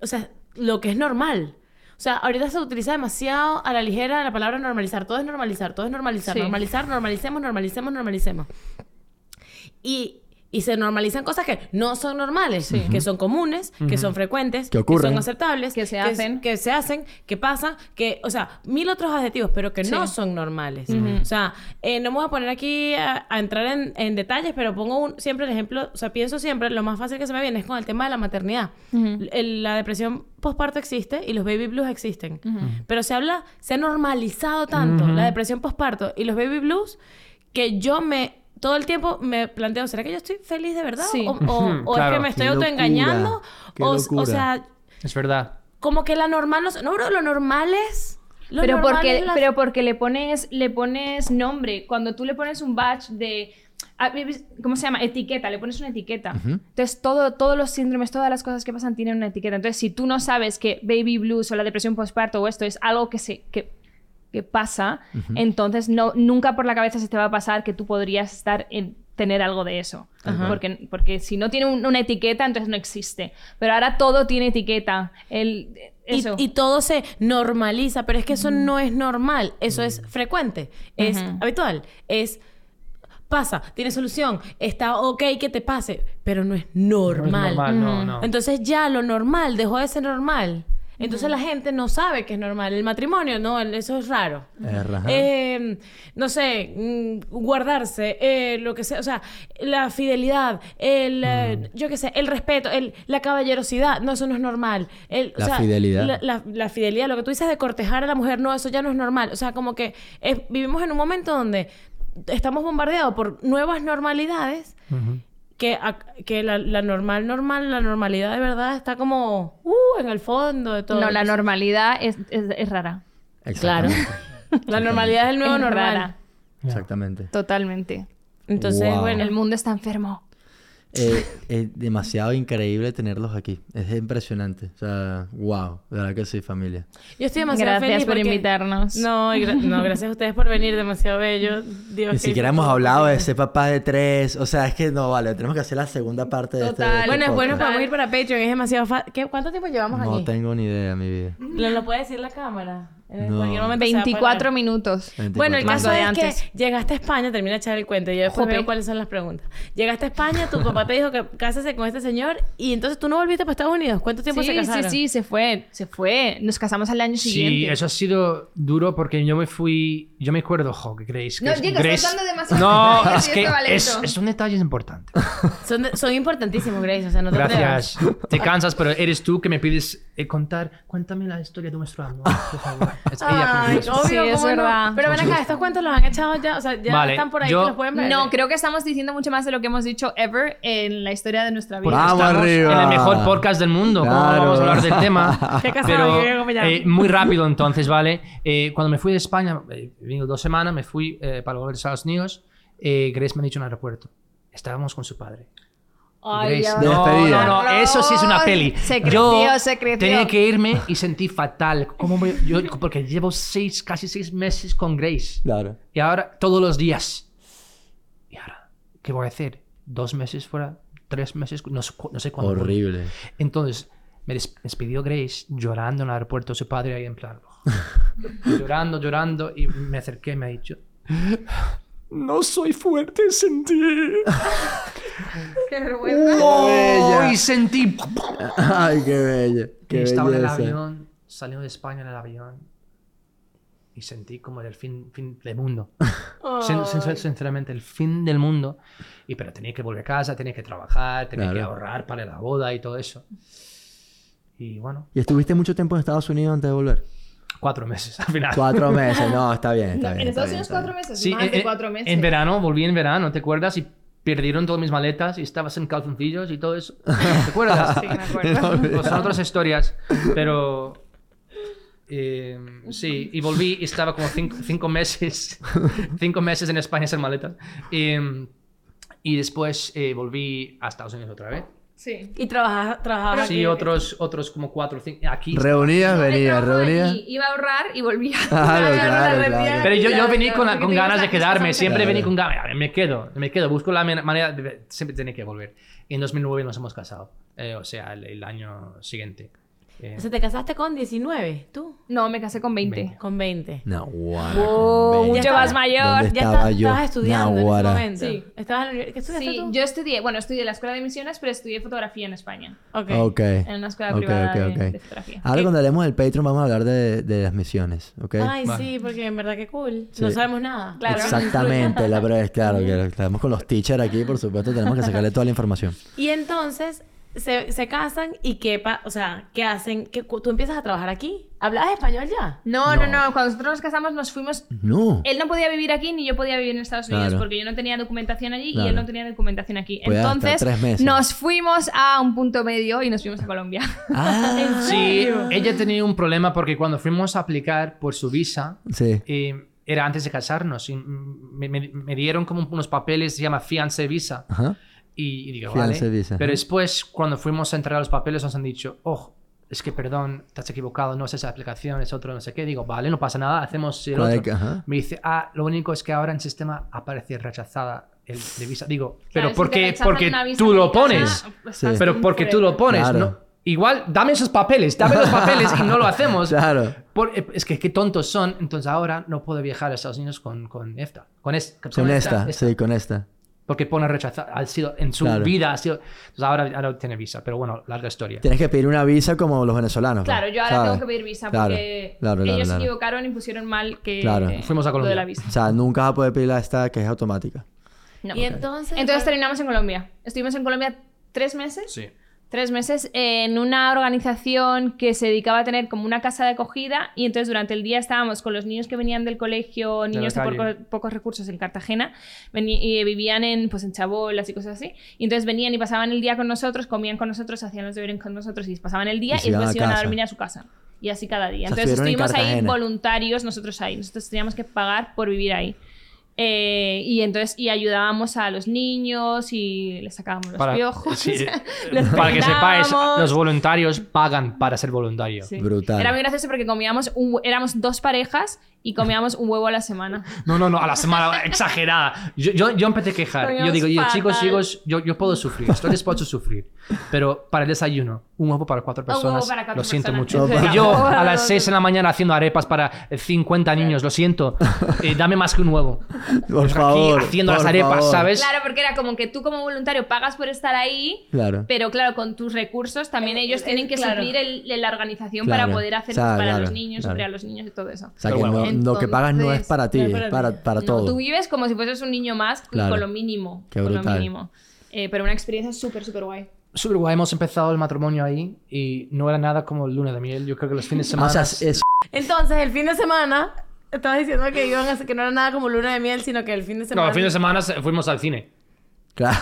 o sea, lo que es normal. O sea, ahorita se utiliza demasiado a la ligera la palabra normalizar. Todo es normalizar, todo es normalizar. Sí. Normalizar, normalicemos, normalicemos, normalicemos. Y, y se normalizan cosas que no son normales, que son comunes, que son frecuentes, Que ocurren. son aceptables, Que se hacen. que se hacen, que pasan, que, o sea, mil otros adjetivos, pero que no son normales. O sea, eh, no me voy a poner aquí a, a entrar en, en detalles, pero pongo un- siempre el ejemplo, o sea, pienso siempre, lo más fácil que se me viene es con el tema de la maternidad. El- la depresión postparto existe y los baby blues existen, pero se habla, se ha normalizado tanto la depresión postparto y los baby blues que yo me todo el tiempo me planteo, ¿será que yo estoy feliz de verdad? Sí. O, o- o es que me estoy Qué locura, autoengañando. qué O, o sea, Es verdad. como que la normal no, no bro, lo normal es lo pero normal porque, es la- pero porque le pones, le pones nombre. Cuando tú le pones un badge de. ah, ¿Cómo se llama? Etiqueta, le pones una etiqueta. Entonces, todo, todos los síndromes, todas las cosas que pasan tienen una etiqueta. Entonces, si tú no sabes que baby blues o la depresión postparto o esto es algo que se. Que, que pasa, entonces no, nunca por la cabeza se te va a pasar que tú podrías estar en tener algo de eso. Porque, porque si no tiene un- una etiqueta, entonces no existe. Pero ahora todo tiene etiqueta. El, y, eso. y todo se normaliza, pero es que eso no es normal, eso es frecuente, es habitual, es pasa, tiene solución, está ok que te pase, pero no es normal. No es normal, no, no. Entonces ya lo normal dejó de ser normal. Entonces la gente no sabe que es normal. El matrimonio, no, eso es raro. Eh, no sé, mm, guardarse, eh, lo que sea, o sea, la fidelidad, el, eh, yo qué sé, el respeto, el, la caballerosidad, no, eso no es normal. El, o La sea, fidelidad. La, la- la fidelidad, lo que tú dices de cortejar a la mujer, no, eso ya no es normal. O sea, como que es- vivimos en un momento donde estamos bombardeados por nuevas normalidades que, a- que la, la normal, normal, la normalidad de verdad está como uh, en el fondo de todo. No, la normalidad es, es, es rara. Claro. [LAUGHS] La normalidad es el nuevo Es normal. rara. Exactamente. Totalmente. Entonces, Wow. bueno. El mundo está enfermo. Eh, [LAUGHS] es demasiado increíble tenerlos aquí. Es impresionante. O sea, wow. De verdad que sí, familia. Yo estoy demasiado Gracias feliz por porque- invitarnos. No, y gra- no, gracias a ustedes por venir, demasiado bello. Dios, Ni siquiera hemos hablado de ser papá de tres. O sea, es que no, vale. Tenemos que hacer la segunda parte de este, de Total. este Bueno, nos podcast. podemos ir para Patreon, es demasiado fácil. ¿Cuánto tiempo llevamos No aquí? tengo ni idea, mi vida. ¿Lo, lo puede decir la cámara? En No. cualquier momento se va a 24 parar. minutos. 24. Bueno, el Más caso es antes. que llegaste a España, termina de echar el cuento, y yo después Jope. veo cuáles son las preguntas. Llegaste a España, tu papá te dijo que cásese con este señor, y entonces tú no volviste para Estados Unidos. ¿Cuánto tiempo Sí, se sí, casaron? sí, se fue. Se fue. Nos casamos al año Sí, siguiente. eso ha sido duro porque yo me fui. Yo me acuerdo, jo, ¿qué creéis? Que No, es- Diego, Grace- estás dando demasiado No, detalles es que es, es un detalle importante. Son, de- son importantísimos, Grace, o sea, no te Gracias. Te cansas, pero eres tú que me pides eh, contar. Cuéntame la historia de nuestro amor, por favor. Es ella Ay, obvio, Sí, es ¿cómo no? verdad. Pero ven acá, estos cuentos los han echado ya, o sea, ya Vale, están por ahí yo- que los pueden ver. No, creo que estamos diciendo mucho más de lo que hemos dicho ever en la historia de nuestra vida. Vamos estamos arriba. en el mejor podcast del mundo. ¿Cómo Claro. vamos a hablar del tema? [LAUGHS] Qué casado, Pero eh, muy rápido entonces, ¿vale? Eh, cuando me fui de España, eh, vino dos semanas, me fui eh, para volver a Estados Unidos. Eh, Grace me ha dicho en el aeropuerto. Estábamos con su padre. Ay, Grace. No, Despedida. no, no, eso sí es una peli. Se creció, yo se creció. tenía que irme y sentí fatal. ¿Cómo yo, porque llevo seis, casi seis meses con Grace. Claro. Y ahora, todos los días. ¿Y ahora? ¿Qué voy a hacer? ¿Dos meses fuera? ¿Tres meses? No no sé cuándo. Horrible. Entonces, me des- despidió Grace llorando en el aeropuerto, su padre ahí en plan. [LAUGHS] llorando, llorando, y me acerqué y me ha dicho: No soy fuerte sin ti. [LAUGHS] Qué vergüenza. Oh, y sentí. Ay, qué bello. Y Qué estaba en el belleza. avión, salió de España en el avión. Y sentí como el fin, fin del mundo. Sin- sin- sinceramente, el fin del mundo. Y pero tenía que volver a casa, tenía que trabajar, tenía que Claro. ahorrar para la boda y todo eso. Y bueno, ¿Y estuviste mucho tiempo en Estados Unidos antes de volver? Cuatro meses al final. Cuatro [LAUGHS] meses. No, está bien, está No, bien. en Estados Unidos cuatro bien. meses, Sí, más en, de en- cuatro meses. en verano, volví en verano, ¿te acuerdas? Y perdieron todas mis maletas y estabas en calzoncillos y todo eso. [LAUGHS] ¿Te acuerdas? Sí, me acuerdo. Pues son otras historias, pero... eh, sí, y volví y estaba como cinco, cinco meses, [LAUGHS] cinco meses en España sin maletas. Eh, y después eh, volví a Estados Unidos otra vez. Sí. Y trabajas, trabajabas Sí, aquí. otros, otros como cuatro o cinco. Aquí. Reunías, venías, Trabajaba reunías. y Iba a ahorrar y volvía. Claro, [LAUGHS] Claro, claro, la claro. Pero yo, yo vení claro, con, con ganas de quedarme, siempre Claro. vení con ganas, me quedo, me quedo, busco la man- manera, de, siempre tiene que volver. Y en 2009 nos hemos casado, eh, o sea, el, el año siguiente. Eh, O sea, te casaste con 19, tú. No, me casé con 20. 20. Con 20. No, guara, Oh, con mucho veinte. más mayor. ¿Dónde Ya estaba está- yo? estabas estudiando Naguará. en ese momento. Sí. ¿Estabas en la ¿Qué estudiaste Sí, tú? yo estudié, bueno, estudié en la escuela de misiones, pero estudié fotografía en España. Ok. Ok. En una escuela Ok, privada ok, de- ok. de fotografía. Ahora cuando hablemos del Patreon vamos a hablar de, de las misiones, ¿ok? Ay, Vale. sí, porque en verdad que cool. Sí. No sabemos nada. Claro. Exactamente, la verdad es claro que [LAUGHS] estamos con los teachers aquí, por supuesto, tenemos que sacarle toda la información. Y entonces se, se casan y qué, pa- o sea, ¿qué hacen? ¿Qué, ¿Tú empiezas a trabajar aquí? ¿Hablabas español ya? No, no, No. no, Cuando nosotros nos casamos nos fuimos... No. Él no podía vivir aquí ni yo podía vivir en Estados Unidos Claro. porque yo no tenía documentación allí y Claro. él no tenía documentación aquí. Entonces tres meses. nos fuimos a un punto medio y nos fuimos a Colombia. Ah, [LAUGHS] sí, ella tenía un problema porque cuando fuimos a aplicar por su visa, sí. eh, era antes de casarnos, y me, me- me dieron como unos papeles, se llama fiancé visa. Ajá. Y, y digo, vale. visa, Pero después, cuando fuimos a entregar los papeles, nos han dicho, oh, es que perdón, te has equivocado, no es esa aplicación, es otro, no sé qué. Digo, vale, no pasa nada, hacemos el ¿Cuál es otro. que- ajá. Me dice, ah, lo único es que ahora en sistema aparece rechazada el de visa. Digo, pero Claro, si te porque, rechazan porque tú lo pones. Sí. Pero porque tú lo pones, Claro. ¿no? Igual, dame esos papeles, dame los papeles y no lo hacemos. [LAUGHS] Claro. Por- eh, es que qué tontos son. Entonces ahora no puedo viajar a Estados Unidos con, con EFTA. Con, es- Con esta, sí, con esta. Porque pone rechazar. Ha sido, en su Claro. vida ha sido. Entonces ahora, ahora tiene visa. Pero bueno, larga historia. Tienes que pedir una visa como los venezolanos. ¿no? Claro, yo ahora ¿Sabes? tengo que pedir visa Claro, porque claro, claro, ellos claro. se equivocaron y pusieron mal que Claro. eh, Fuimos a lo Colombia. de la visa. O sea, nunca vas a poder pedir la esta que es automática. No. Y entonces... Entonces terminamos en Colombia. Estuvimos en Colombia tres meses. Sí. Tres meses en una organización que se dedicaba a tener como una casa de acogida y entonces durante el día estábamos con los niños que venían del colegio, niños de, poco- pocos recursos en Cartagena, y vivían en, pues, en chabolas y cosas así. Y entonces venían y pasaban el día con nosotros, comían con nosotros, hacían los deberes con nosotros y pasaban el día Y y, después a iban a dormir a su casa. Y así cada día. O sea, entonces en estuvimos ahí voluntarios nosotros ahí. Nosotros teníamos que pagar por vivir ahí. Eh, y entonces y ayudábamos a los niños y les sacábamos los Para, piojos. sí, [LAUGHS] les [LAUGHS] para que sepáis, los voluntarios pagan para ser voluntario. Sí. Brutal. Era muy gracioso porque comíamos un éramos dos parejas y comíamos un huevo a la semana. [LAUGHS] No, no, no, a la semana exagerada. Yo, yo, yo empecé a quejar. Yo Comíamos digo, "Oye, chicos, chicos, yo, yo puedo sufrir, estoy dispuesto a sufrir. Pero para el desayuno, un huevo para cuatro Un huevo personas, para cuatro lo siento personas. mucho. No, Y yo a las 6 de la mañana haciendo arepas para 50 niños, lo siento. Eh, dame más que un huevo. [LAUGHS] Por Aquí favor. haciendo las por arepas, favor. ¿sabes? Claro, porque era como que tú como voluntario pagas por estar ahí, Claro. pero claro, con tus recursos también Eh, ellos eh, tienen que claro. suplir el- la organización Claro. para poder hacer O sea, para claro, los niños, claro. suplir a los niños y todo eso. O sea, Pero que bueno. no- lo que pagas no es para ti, no es para para, para No, todo. tú vives como si fueses un niño más Claro. con lo mínimo. Qué con lo brutal. mínimo. Eh, pero una experiencia súper, súper guay. Súper guay, hemos empezado el matrimonio ahí y no era nada como luna de miel. Yo creo que los fines de semana. [LAUGHS] o sea, es... [LAUGHS] Entonces, el fin de semana... Estabas diciendo que iban a que no era nada como luna de miel, sino que el fin de No, semana... el fin de semana se- fuimos al cine. Claro.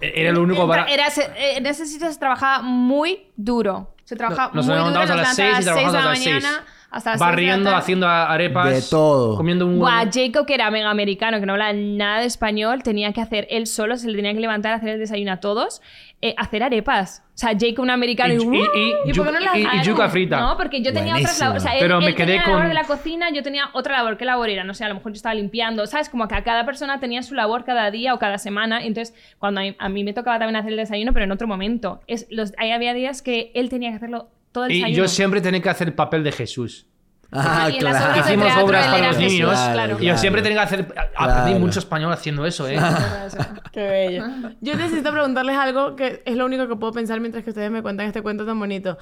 E- Era lo único para. Era, en ese sitio se trabajaba muy duro. Se trabajaba muy duro. nos las levantamos seis y a las seis de la trabajamos a las mañana hasta las seis de la Barriendo, haciendo arepas. De todo. Comiendo un Buah, huevo. Jacob, que era mega americano, que no hablaba nada de español, tenía que hacer él solo, se le tenía que levantar a hacer el desayuno a todos, eh, hacer arepas. O sea, Jacob, un americano, y, Y- y- y ¿y por qué no las y- yuca frita. No, porque yo tenía otras Buenísimo. labores. O sea, él, Pero me él quedé tenía la labor con- de la cocina, yo tenía otra labor. ¿Qué labor era? No sé, a lo mejor yo estaba limpiando. ¿Sabes? Como que a cada persona tenía su labor cada día o cada semana. Entonces, cuando a mí, a mí me tocaba también hacer el desayuno, pero en otro momento. Es, los, ahí había días que él tenía que hacerlo todo el Y yo siempre tenía que hacer el papel de Jesús. Ah, y claro. obras Hicimos obras para los Jesús, niños. claro. Y yo siempre tenía que hacer. Aprendí Claro. mucho español haciendo eso, ¿eh? [LAUGHS] Qué bello. Yo necesito preguntarles algo que es lo único que puedo pensar mientras que ustedes me cuentan este cuento tan bonito.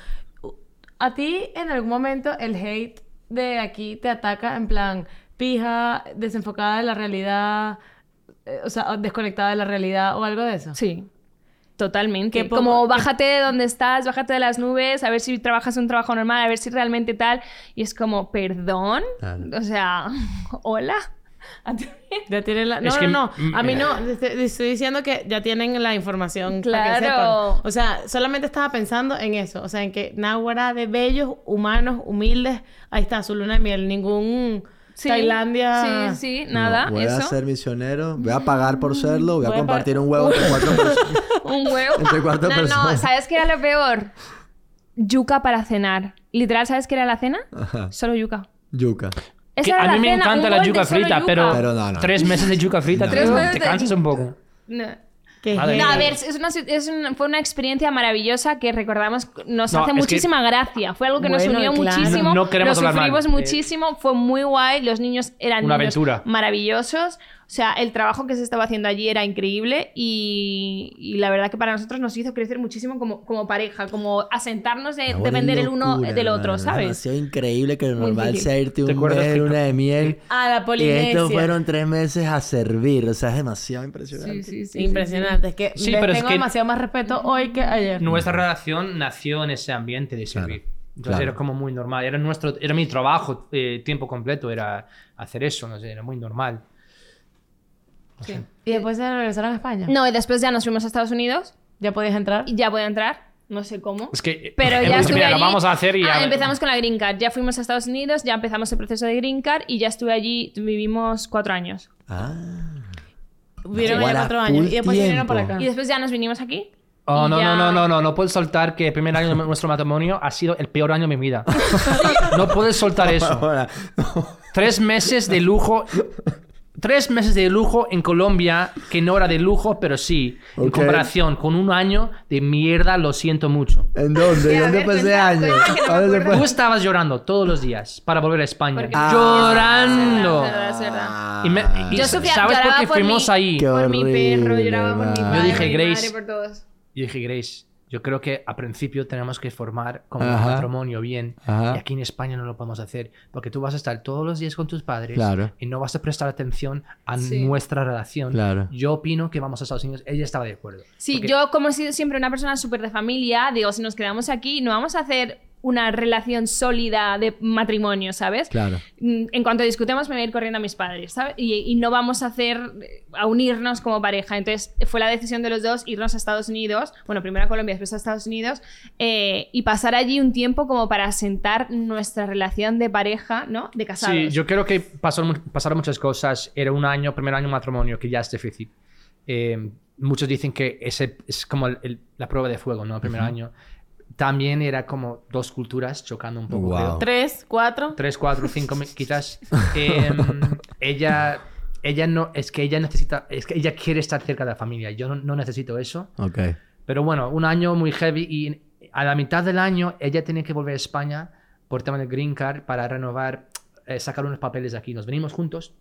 ¿A ti en algún momento el hate de aquí te ataca en plan pija, desenfocada de la realidad, eh, o sea, desconectada de la realidad o algo de eso? Sí. Totalmente. Poco- Como bájate de donde estás, bájate de las nubes, a ver si trabajas un trabajo normal, a ver si realmente tal. Y es como, perdón. Claro. O sea, [LAUGHS] hola. ¿A ti? Ya tienen la... No, Es que- no, no. A mí no. Estoy, estoy diciendo que ya tienen la información para que Claro. sepan. O sea, solamente estaba pensando en eso. O sea, en que Náhuara de bellos, humanos, humildes. Ahí está, su luna de miel. Ningún Sí, Tailandia... Sí, sí, nada. voy eso. a ser misionero, voy a pagar por serlo, voy a Voy a compartir pa- un huevo entre cuatro [LAUGHS] personas. Un huevo. Entre cuatro no, no, personas. ¿sabes qué era lo peor? Yuca para cenar. Literal, ¿sabes qué era la cena? Ajá. Solo yuca. Yuca. Que a mí me cena, encanta la yuca frita, yuca. pero, Pero no, no. tres meses de yuca frita, No. te, Tres te meses de- cansas un poco. No. No, a ver, es una, es una- fue una experiencia maravillosa que recordamos, nos No, hace es que- muchísima gracia. Fue algo que nos Bueno, unió claro. muchísimo. No- no queremos lo hablar mal. sufrimos Eh, muchísimo, fue muy guay. Los niños eran Una niños aventura. maravillosos. O sea, el trabajo que se estaba haciendo allí era increíble y, y la verdad que para nosotros nos hizo crecer muchísimo como, como pareja, como asentarnos de es depender el uno del otro. Es ¿sabes? demasiado increíble que lo Muy normal difícil. sea irte ¿Te un mes luna de miel. [LAUGHS] A la Y Polinesia. estos fueron tres meses a servir. O sea, es demasiado impresionante. Sí, sí, sí. Impresionante. Es que Sí, les pero es tengo que- demasiado más respeto hoy que ayer. Nuestra relación nació en ese ambiente de servir. Entonces claro. era como muy normal. Era, nuestro, era mi trabajo eh, tiempo completo, era hacer eso, no sé, era muy normal. Y después se regresaron a España. No, y después ya nos fuimos a Estados Unidos ¿Ya podías entrar? y ya voy a entrar, no sé cómo. Es que Pero en ya estuve mira, allí. lo vamos a hacer y Ah, ya- empezamos con la Green Card. Ya fuimos a Estados Unidos, ya empezamos el proceso de Green Card y ya estuve allí, vivimos cuatro años. Ah. Vivieron Guara, allá cuatro años. Y después vinieron para acá. Y después ya nos vinimos aquí. Oh, no, ya- no, no, no, no, no puedes soltar que el primer año de nuestro matrimonio ha sido el peor año de mi vida. [LAUGHS] no puedes soltar [LAUGHS] eso. Tres meses de lujo. Tres meses de lujo en Colombia, que no era de lujo, pero sí. En Ok. comparación con un año de mierda, lo siento mucho. ¿En dónde? ¿Dónde ver, fue ese cuenta, año? cuenta que no me ¿A dónde acuerdo. Tú estabas llorando todos los días para volver a España. Porque- Ah. Llorando. Es verdad, es verdad. Y, me- y Yo ¿Sabes por qué por fuimos mi- ahí? Qué por mi perro, lloraba por mi man. padre, Yo dije, mi Grace. madre, por todos. Yo dije, Grace, yo creo que a principio tenemos que formar como un Ajá. matrimonio bien. Ajá. Y aquí en España no lo podemos hacer. Porque tú vas a estar todos los días con tus padres Claro. y no vas a prestar atención a Sí. nuestra relación. Claro. Yo opino que vamos a Estados Unidos. Ella estaba de acuerdo. Sí, Porque- yo como he sido siempre una persona súper de familia, digo, si nos quedamos aquí, no vamos a hacer una relación sólida de matrimonio, ¿sabes? Claro. Mm, En cuanto discutemos, me voy a ir corriendo a mis padres, ¿sabes? Y, y no vamos a hacer, a unirnos como pareja. Entonces, fue la decisión de los dos irnos a Estados Unidos, bueno, primero a Colombia, después a Estados Unidos, eh, y pasar allí un tiempo como para asentar nuestra relación de pareja, ¿no? De casados. Sí, yo creo que mu- pasaron muchas cosas. Era un año, primer año matrimonio, que ya es difícil. Eh, muchos dicen que ese es como el- el- la prueba de fuego, ¿no? El primer año. También era como dos culturas chocando un poco. Wow. Tres, cuatro. Tres, cuatro, cinco, [LAUGHS] quizás. Em, ella, ella no, es que ella necesita, es que ella quiere estar cerca de la familia. Yo no, no necesito eso. Ok. Pero bueno, un año muy heavy y a la mitad del año ella tenía que volver a España por tema del Green Card para renovar, eh, sacar unos papeles de aquí. Nos venimos juntos.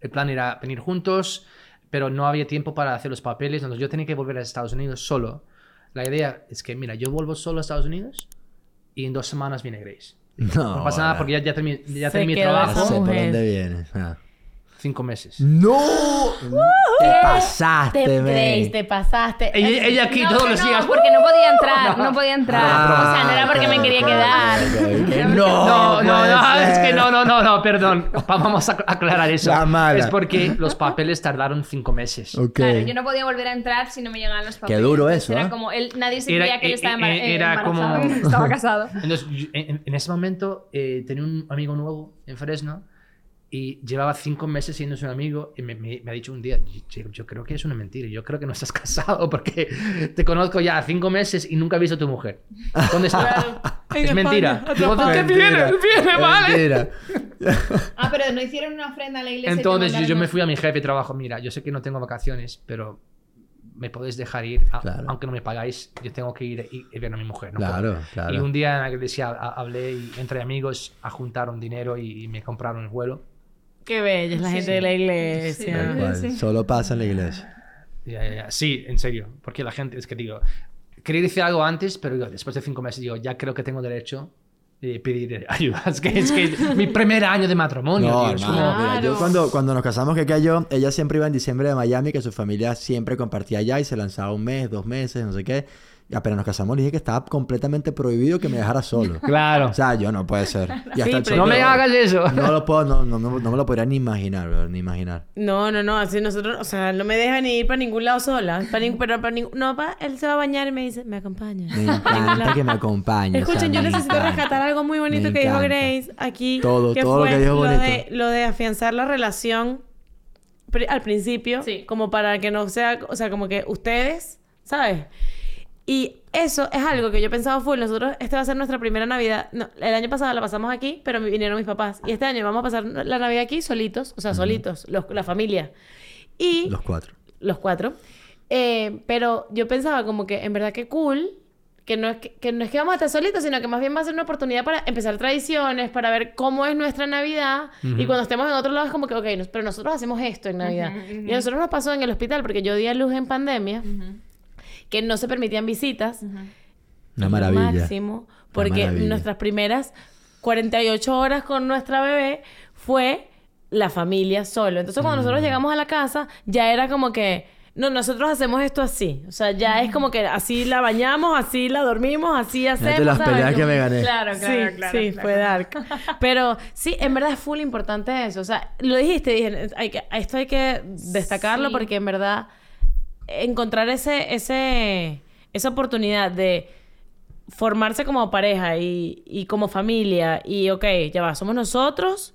El plan era venir juntos, pero no había tiempo para hacer los papeles. Entonces yo tenía que volver a Estados Unidos solo. La idea es que, mira, yo vuelvo solo a Estados Unidos y en dos semanas viene Grace. No, No pasa nada porque ya, ya terminé, ya terminé mi esa sé trabajo. por dónde vienes. Ah. Cinco meses. ¡No! Te pasaste, Te. Grace, te pasaste. Ella, ella aquí No, todos que los no, días. porque no podía entrar, no podía entrar. Ah, o sea, no era porque me quería quedar. [LAUGHS] No, no, puede no, es que no, no, no, no, perdón. Va- Vamos a aclarar eso. La mala. Es porque los papeles tardaron cinco meses. Ok. Claro, yo no podía volver a entrar si no me llegaban los papeles. duro Entonces eso, Era ¿eh? como él, nadie se Era- creía que él eh, estaba embar- eh, era embarazado, como- [LAUGHS] estaba casado. [LAUGHS] Entonces, en, en ese momento eh, tenía un amigo nuevo en Fresno y llevaba cinco meses siendo su amigo y me, me- me ha dicho un día, yo, yo creo que es una mentira, yo creo que no estás [LAUGHS] casado porque te conozco ya cinco meses y nunca he visto a tu mujer. ¿Dónde está? [LAUGHS] Es mentira. España, Digo, ¿dónde Mentira. viene? Viene, vale. Mentira. Ah, pero no hicieron una ofrenda a la iglesia. Entonces yo, yo me fui a mi jefe de trabajo, mira, yo sé que no tengo vacaciones, pero me podéis dejar ir, a- Claro. aunque no me pagáis, yo tengo que ir y, y ver a mi mujer. no Claro, puedo". claro. Y un día en la iglesia ha- hablé y entre amigos juntaron dinero y, y me compraron el vuelo. Qué bella es la gente de la iglesia. Cual, Solo pasa en la iglesia. Ya, ya, ya. Sí, en serio, porque la gente, es que digo, quería decir algo antes, pero digo, después de cinco meses digo, ya creo que tengo derecho de pedir [LAUGHS] ayuda. Es que es que mi primer año de matrimonio, No, tío, es hermano, como- mira, yo Claro. cuando, cuando nos casamos, que que yo, ella siempre iba en diciembre de Miami, que su familia siempre compartía allá y se lanzaba un mes, dos meses, no sé qué. Y apenas nos casamos, le dije que estaba completamente prohibido que me dejara solo. [LAUGHS] Claro. O sea, yo no puede ser. Y Sí, hasta el pero- no me hagas eso. No lo puedo, no, no, no, no me lo podría ni imaginar, bro, ni imaginar. No, no, no, así nosotros, o sea, no me deja ni ir para ningún lado sola. Para nin- pero para ningún, no, pa, él se va a bañar y me dice, me acompaña. Me encanta que me acompañe. o sea, Escuchen, yo necesito encanta. rescatar algo muy bonito que dijo. Grace aquí. Todo, todo lo que dijo bonito. De, lo de afianzar la relación pri- al principio, Sí. como para que no sea, o sea, como que ustedes, ¿sabes? Y eso es algo que yo he pensado full. Nosotros, este va a ser nuestra primera Navidad. No, el año pasado la pasamos aquí, pero vinieron mis papás. Y este año vamos a pasar la Navidad aquí solitos, o sea, solitos, los- la familia. Y Los cuatro. los cuatro. Eh, pero yo pensaba como que en verdad que cool, que no, es que, que no es que vamos a estar solitos, sino que más bien va a ser una oportunidad para empezar tradiciones, para ver cómo es nuestra Navidad. Y cuando estemos en otro lado es como que, ok, nos- pero nosotros hacemos esto en Navidad. Y a nosotros nos pasó en el hospital, porque yo di a luz en pandemia, que no se permitían visitas. Una maravilla. máximo, porque maravilla. nuestras primeras 48 horas con nuestra bebé fue la familia solo. Entonces, cuando Mm. nosotros llegamos a la casa, ya era como que, no, nosotros hacemos esto así. O sea, ya es como que así la bañamos, así la dormimos, así hacemos. Fíjate las ¿sabes? peleas que me gané. Claro, claro, sí, claro. sí, claro. fue dark. [LAUGHS] Pero sí, en verdad es full importante eso. O sea, lo dijiste, dije, hay que, esto hay que destacarlo Sí. porque en verdad encontrar ese, ese, esa oportunidad de formarse como pareja y, y como familia y, ok, ya va, somos nosotros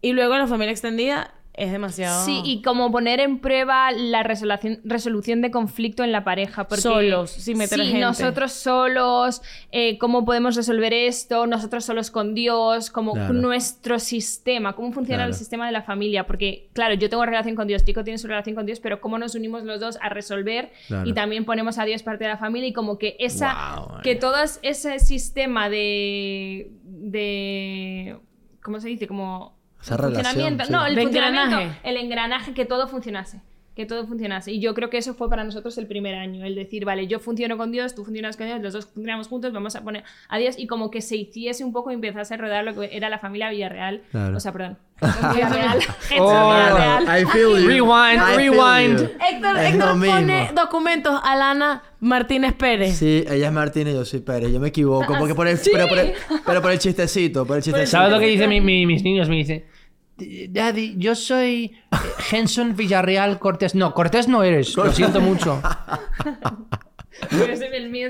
y luego la familia extendida es demasiado... Sí, y como poner en prueba la resolución, resolución de conflicto en la pareja. Porque, Solos, sin meter sí, gente. nosotros solos, eh, cómo podemos resolver esto, nosotros solos con Dios, como Claro. nuestro sistema, cómo funciona Claro. el sistema de la familia. Porque, claro, yo tengo relación con Dios, Chico tiene su relación con Dios, pero cómo nos unimos los dos a resolver Claro. y también ponemos a Dios parte de la familia y como que esa, Wow, que eh. todo es- ese sistema de, de, ¿cómo se dice? Como Esa relación, funcionamiento, sí. no, el De funcionamiento, engranaje. el engranaje que todo funcionase, que todo funcionase. Y yo creo que eso fue para nosotros el primer año, el decir, vale, yo funciono con Dios, tú funcionas con Dios, los dos funcionamos juntos, vamos a poner a Dios y como que se hiciese un poco y empezase a rodar lo que era la familia Villarreal, Claro. o sea, perdón, [LAUGHS] Villarreal, [LAUGHS] Oh, Villarreal. I feel you. Rewind, I feel rewind. you. Héctor, Es Héctor lo mismo. pone documentos a Lana Martínez Pérez. Sí, ella es Martínez, yo soy Pérez. Yo me equivoco. Porque por el, pero, por el, pero por el chistecito, por el chistecito. ¿Sabes lo que dicen mi- mi- mis niños? Me dicen, Daddy, yo soy eh, Henson Villarreal Cortés. No, Cortés no eres, lo siento mucho. [LAUGHS] El mío.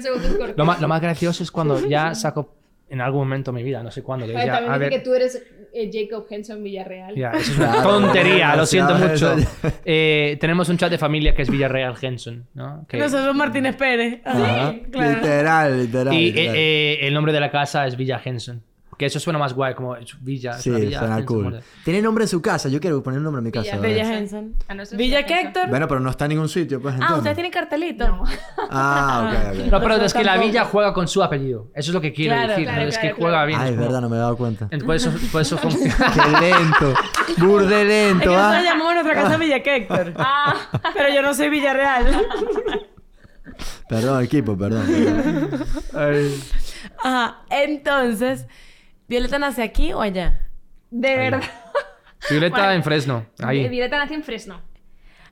Lo más, lo más gracioso es cuando ya saco en algún momento de mi vida, no sé cuándo, que decía, también a dice ver, que tú eres eh, Jacob Henson Villarreal. Ya, eso es [LAUGHS] una Claro, tontería, lo siento mucho. Eh, tenemos un chat de familia que es Villarreal Henson, ¿no? Que- Nosotros Martínez Pérez. Sí, claro. Literal, literal. y literal. eh, eh, el nombre de la casa es Villa Henson. Que eso suena más guay, como Villa. sí, villa suena Henson, cool. Tiene nombre en su casa. Yo quiero poner un nombre en mi casa. Villa- Henson. A nosotros Villa. Héctor. Bueno, pero no está en ningún sitio, pues Ah, ustedes tienen cartelito. Ah, ok, ok. [LAUGHS] No, pero es que la villa juega con su apellido. Eso es lo que quiero Claro, decir. claro, ¿no? es claro, que juega bien. Ah, es como- verdad, no me he dado cuenta. Entonces, por eso, [LAUGHS] por eso funciona. Qué lento. Burde Es que lento, nosotros ¿ah? llamamos a nuestra casa Villa Héctor. [LAUGHS] Ah, Pero yo no soy Villarreal. Perdón, equipo, perdón. perdón. Ajá. Entonces, ¿Violeta nace aquí o allá? de verdad. Violeta Bueno, en Fresno. Ahí. Violeta nació en Fresno.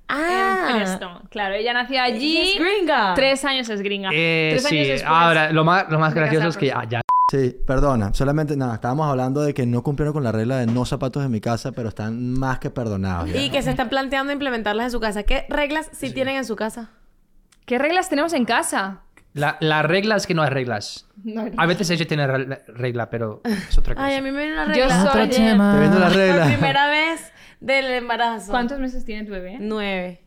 Ah. En Fresno. Claro, ella nació allí. Es gringa. Tres años es gringa. Eh, Tres años sí, después. ahora lo más, lo más gracioso es que ya, ya Sí, perdona. Solamente, nada, estábamos hablando de que no cumplieron con la regla de no zapatos en mi casa, pero están más que perdonados. ya. Y que se están planteando implementarlas en su casa. ¿Qué reglas sí, tienen en su casa? ¿Qué reglas tenemos en casa? La, la regla es que no hay reglas. A veces ella tiene re- regla, pero es otra cosa. Ay, a mí me viene una Yo regla. soy- ayer. Te viendo la regla. primera vez del embarazo. ¿Cuántos meses tiene tu bebé? Nueve.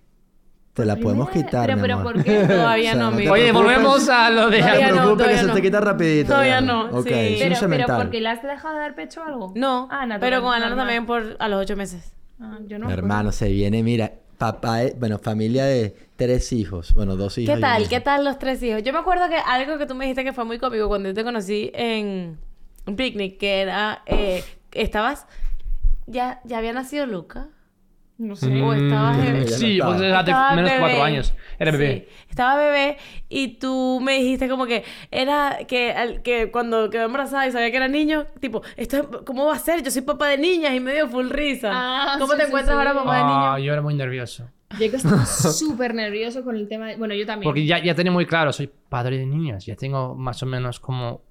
Te la podemos quitar, Pero, mi pero, amor. ¿por qué? [LAUGHS] Todavía no, te amigo. Oye, preocupes. volvemos a lo de... No Todavía te no, preocupes que se no. te quita rapidito. Todavía ya. no, Ok, sí. Pero, pero cemental. porque le has dejado de dar pecho o algo. No, Ah, natural, pero con Alana también por a los ocho meses. Ah, yo no. Hermano, se viene, mira, papá, bueno, familia de tres hijos. Bueno, dos hijos. ¿Qué tal? ¿Qué tal los tres hijos? Yo me acuerdo que algo que tú me dijiste que fue muy cómico cuando yo te conocí en un picnic, que era, eh, estabas, ya, ya había nacido Luca. No sé. O estabas Mm, bebé. ya Sí, pues estaba. menos de cuatro bebé. años. Era bebé. Sí, estaba bebé y tú me dijiste como que era que, al- que cuando quedó embarazada y sabía que era niño, tipo, esto ¿cómo va a ser? Yo soy papá de niñas y me dio full risa. Ah, ¿Cómo sí, te sí, encuentras sí. ahora papá de Ah, niño? yo era muy nervioso. Yo que estoy súper nervioso con el tema de... Bueno, yo también. Porque ya, ya tenía muy claro, soy padre de niñas. Ya tengo más o menos como...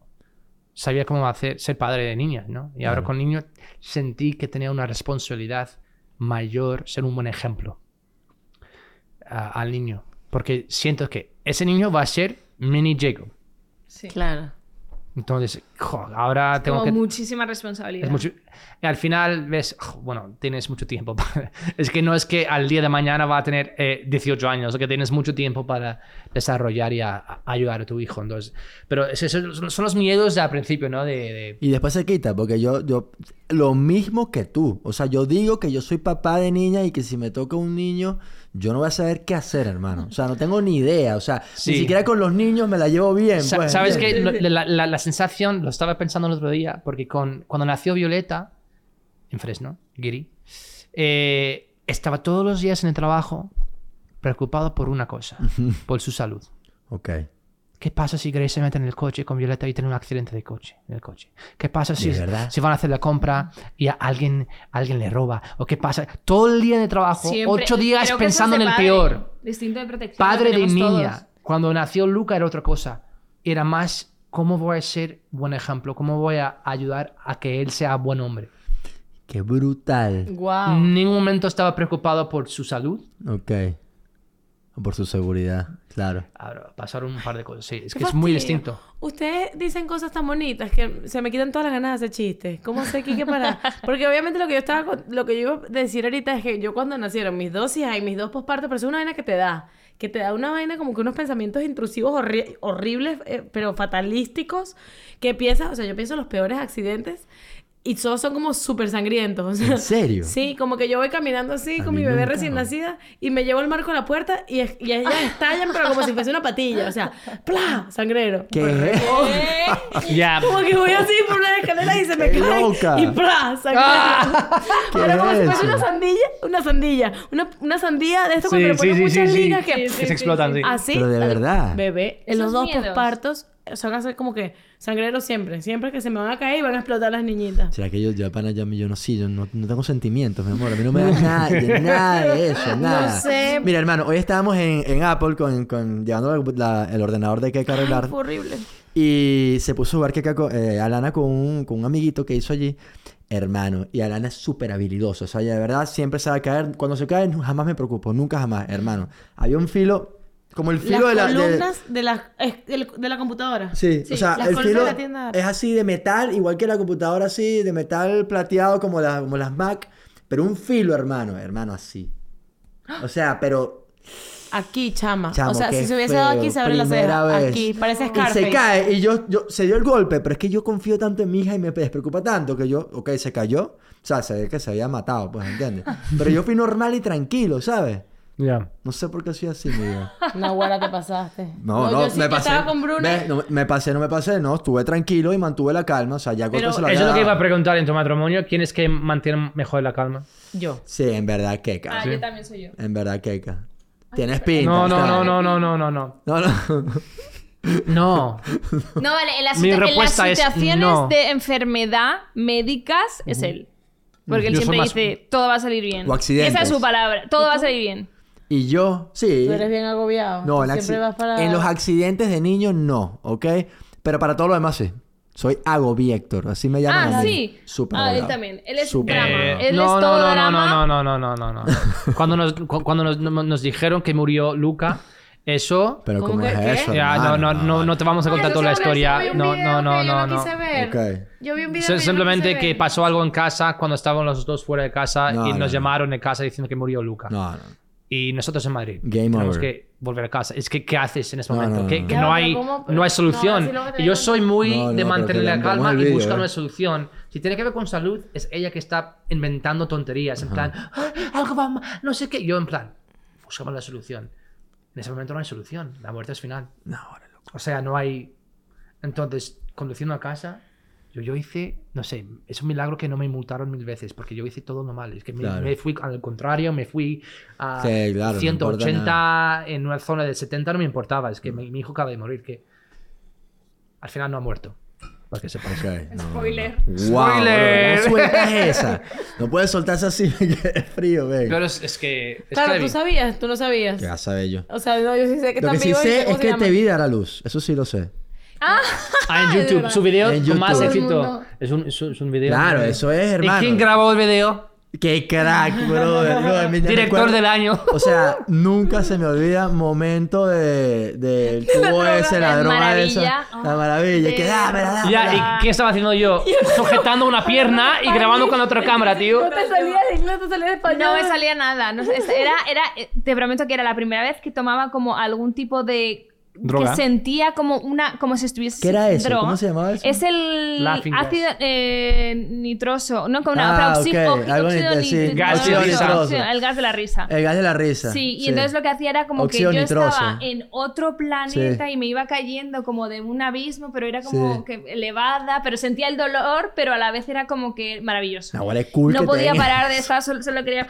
Sabía cómo hacer, ser padre de niñas, ¿no? Y ahora Claro. con niños sentí que tenía una responsabilidad mayor, ser un buen ejemplo a- al niño. Porque siento que ese niño va a ser mini Jacob. Sí. Claro. Entonces, jo, ahora tengo Como que... muchísima responsabilidad. Es mucho... al final ves, jo, bueno, tienes mucho tiempo. para- [LAUGHS] es que no es que al día de mañana va a tener eh, 18 años, o que tienes mucho tiempo para desarrollar y a- a ayudar a tu hijo. Entonces, pero es- son- son los miedos de al principio, ¿no? De, de- Y después se quita, porque yo, yo, lo mismo que tú. O sea, yo digo que yo soy papá de niña y que si me toca un niño, yo no voy a saber qué hacer, hermano. O sea, no tengo ni idea. O sea, Sí. ni siquiera con los niños me la llevo bien. Sa- pues, ¿Sabes. Lo- La, la- la sensación, lo estaba pensando el otro día, porque con, cuando nació Violeta, en Fresno, Giri, eh, estaba todos los días en el trabajo preocupado por una cosa, por su salud. Ok. ¿Qué pasa si Grace se mete en el coche con Violeta y tiene un accidente de coche en el coche? ¿Qué pasa si, ¿De si van a hacer la compra y a alguien, alguien le roba? ¿O qué pasa? Todo el día en el trabajo, Siempre- ocho días creo pensando en de el padre. peor. Instinto de protección. Padre de niña. todos. Cuando nació Luca era otra cosa. Era más cómo voy a ser buen ejemplo, cómo voy a ayudar a que él sea buen hombre. Qué brutal. Wow. En ningún momento estaba preocupado por su salud. Ok. O por su seguridad, claro. Ahora, pasaron un par de cosas. Sí, es que es muy distinto. Ustedes dicen cosas tan bonitas que se me quitan todas las ganas de hacer chistes. ¿Cómo sé Kike para...? Porque obviamente lo que yo estaba... con- Lo que yo iba a decir ahorita es que yo cuando nacieron mis dos hijas y mis dos pospartos, pero es una vaina que te da. Que te da una vaina como que unos pensamientos intrusivos horri- horribles, eh, pero fatalísticos, que piensas... O sea, yo pienso en los peores accidentes y todos son como súper sangrientos. ¿En [LAUGHS] serio? Sí, como que yo voy caminando así A con mi bebé nunca, recién ¿no? nacida y me llevo el marco a la puerta y, es- y ellas estallan, pero como si fuese una patilla. O sea, ¡plá! Sangrero. ¿Qué? Ya. Como que voy así por una escalera y se me ¡Qué cae. loca! Y ¡plá! Sangrero. ¿Qué Pero como es si fuese eso? una sandilla. Una sandilla. Una, una sandía de esto cuando Sí, le ponen sí, sí, muchas sí, sí. ligas que... Que se explotan, sí. Así. Pero de verdad. Bebé. En los dos miedos. pospartos son así como que sangrero siempre. Siempre que se me van a caer y van a explotar las niñitas. ¿Será que yo, yo pana, ya, yo no sí, yo no, no tengo sentimientos, mi amor. A mí no me [LAUGHS] da nada, [LAUGHS] nada de eso, nada. sé. Mira, hermano, hoy estábamos en, en Apple con, con llevando la- la- el ordenador de Keka a arreglar. Horrible. Y se puso a jugar Keka con- eh, Alana con un, con un amiguito que hizo allí. Hermano, y Alana es súper habilidoso. O sea, ella de verdad siempre sabe caer. Cuando se cae, jamás me preocupo. Nunca jamás, hermano. Había un filo, como el filo Las de la... de- columnas de, la, es- del- de la computadora. Sí, o sea, las el filo de la tienda. es así de metal, igual que la computadora así, de metal plateado como, la- como las Mac, pero un filo, hermano, hermano, así. O sea, pero Aquí, chama. Chamo, o sea, si se hubiese dado aquí, se abre la ceja. Aquí, parece y Scarface. se cae y yo, yo se dio el golpe, pero es que yo confío tanto en mi hija y me despreocupa tanto que yo, ok, se cayó, o sea, se ve que se había matado, pues, ¿entiendes? [LAUGHS] Pero yo fui normal y tranquilo, ¿sabes? Ya. No sé por qué soy así, mi vida. [LAUGHS] No, buena te pasaste. No, no, yo sí me que pasé. estaba con Bruno. Ve, no, me pasé, no me pasé, no, estuve tranquilo y mantuve la calma, o sea, ya Pero se lo Eso es lo que iba a preguntar en tu matrimonio. ¿Quién es que mantiene mejor la calma? Yo. Sí, en verdad, Keka. Ah, Sí. yo también soy yo. En verdad, Keka. Tienes pinta. No, no, no, no, no, no, no, no. No, no. No. No, vale, en las, Mi en las es situaciones no. de enfermedad médicas es él. Porque él Yo siempre más- dice, todo va a salir bien. O accidentes. Esa es su palabra, todo va a salir bien. Y yo, sí. Tú eres bien agobiado. No, en, siempre vas para... en los accidentes de niños no, ¿ok? Pero para todo lo demás sí. Soy Agobiector, así me llaman Ah, a mí. sí. Súper Ah, él también. Él es Súper drama. abogado. Él no, es no, todo no, drama. no, no, no, no, no, no, no. [LAUGHS] Cuando nos, cu- cuando nos, nos dijeron que murió Luca, eso... Pero ¿Cómo ¿cómo que es eso? Ya, no, no, no, no te vamos a contar toda la historia. No, no, no, no, no. Yo vi un video Simplemente quise que ver. pasó algo en casa cuando estábamos los dos fuera de casa No, y no, nos no. llamaron de casa diciendo que murió Luca. No, no. Y nosotros en Madrid. Game tenemos over. que volver a casa. Es que, ¿qué haces en ese No, momento? no, que no. que no, hay, ¿cómo? no hay solución. No, y yo soy muy No, no, de mantener la calma y vídeo, buscar eh. una solución. Si tiene que ver con salud, es ella que está inventando tonterías. En plan, "Ah, algo va mal, no sé qué. Yo, en plan, buscamos la solución. En ese momento no hay solución. La muerte es final. No, ahora loco. O sea, no hay. Entonces, conduciendo a casa, yo, yo hice, no sé, es un milagro que no me multaron mil veces, porque yo hice todo lo mal. Es que me, Claro. me fui, al contrario, me fui a Sí, claro, no 180 importa en una zona de 70, no me importaba. Es que mi, mi hijo acaba de morir, que al final no ha muerto. Para que sepáis. Ok, [LAUGHS] no, Spoiler. no. Wow, Spoiler. bro, no sueltas esa. [LAUGHS] No puedes soltarse así, [LAUGHS] es frío, ven. Pero es, es que. Es Claro, heavy. tú sabías, tú no sabías. ¿Qué vas a ver yo? O sea, no, yo sí sé que Lo que sí sé es que te vi dar a luz. Eso sí lo sé. Ah, en de YouTube. Su video En con más YouTube. éxito. El. Es un, es un- es un video. Claro, eso es, hermano. ¿Y quién grabó el video? Qué crack, brother. No, Director del año. O sea, [LAUGHS] nunca se me olvida momento de, del tubo droga. ese, la La droga maravilla. esa. La maravilla. De- Que dámela, dámela. Ya, ¿y qué estaba haciendo yo? [LAUGHS] Sujetando una pierna y grabando con la otra cámara, tío. No te salía de inglés, te salía de español. No me salía nada. No era, era, eh, te prometo que era la primera vez que tomaba como algún tipo de... Droga. Que sentía como una... Como si estuviese... ¿Qué era eso? droga. ¿Cómo se llamaba eso? Es el Laughing ácido eh, nitroso. No, con una... Ah, óxido sí, Gas nitroso. El gas de la risa. El gas de la risa. Sí, y entonces lo que hacía era como Óxido que yo nitroso. estaba en otro planeta Sí. y me iba cayendo como de un abismo, pero era como Sí. que elevada, pero sentía el dolor, pero a la vez era como que maravilloso. No, es cool no que podía tenga- parar de estar, solo, solo quería...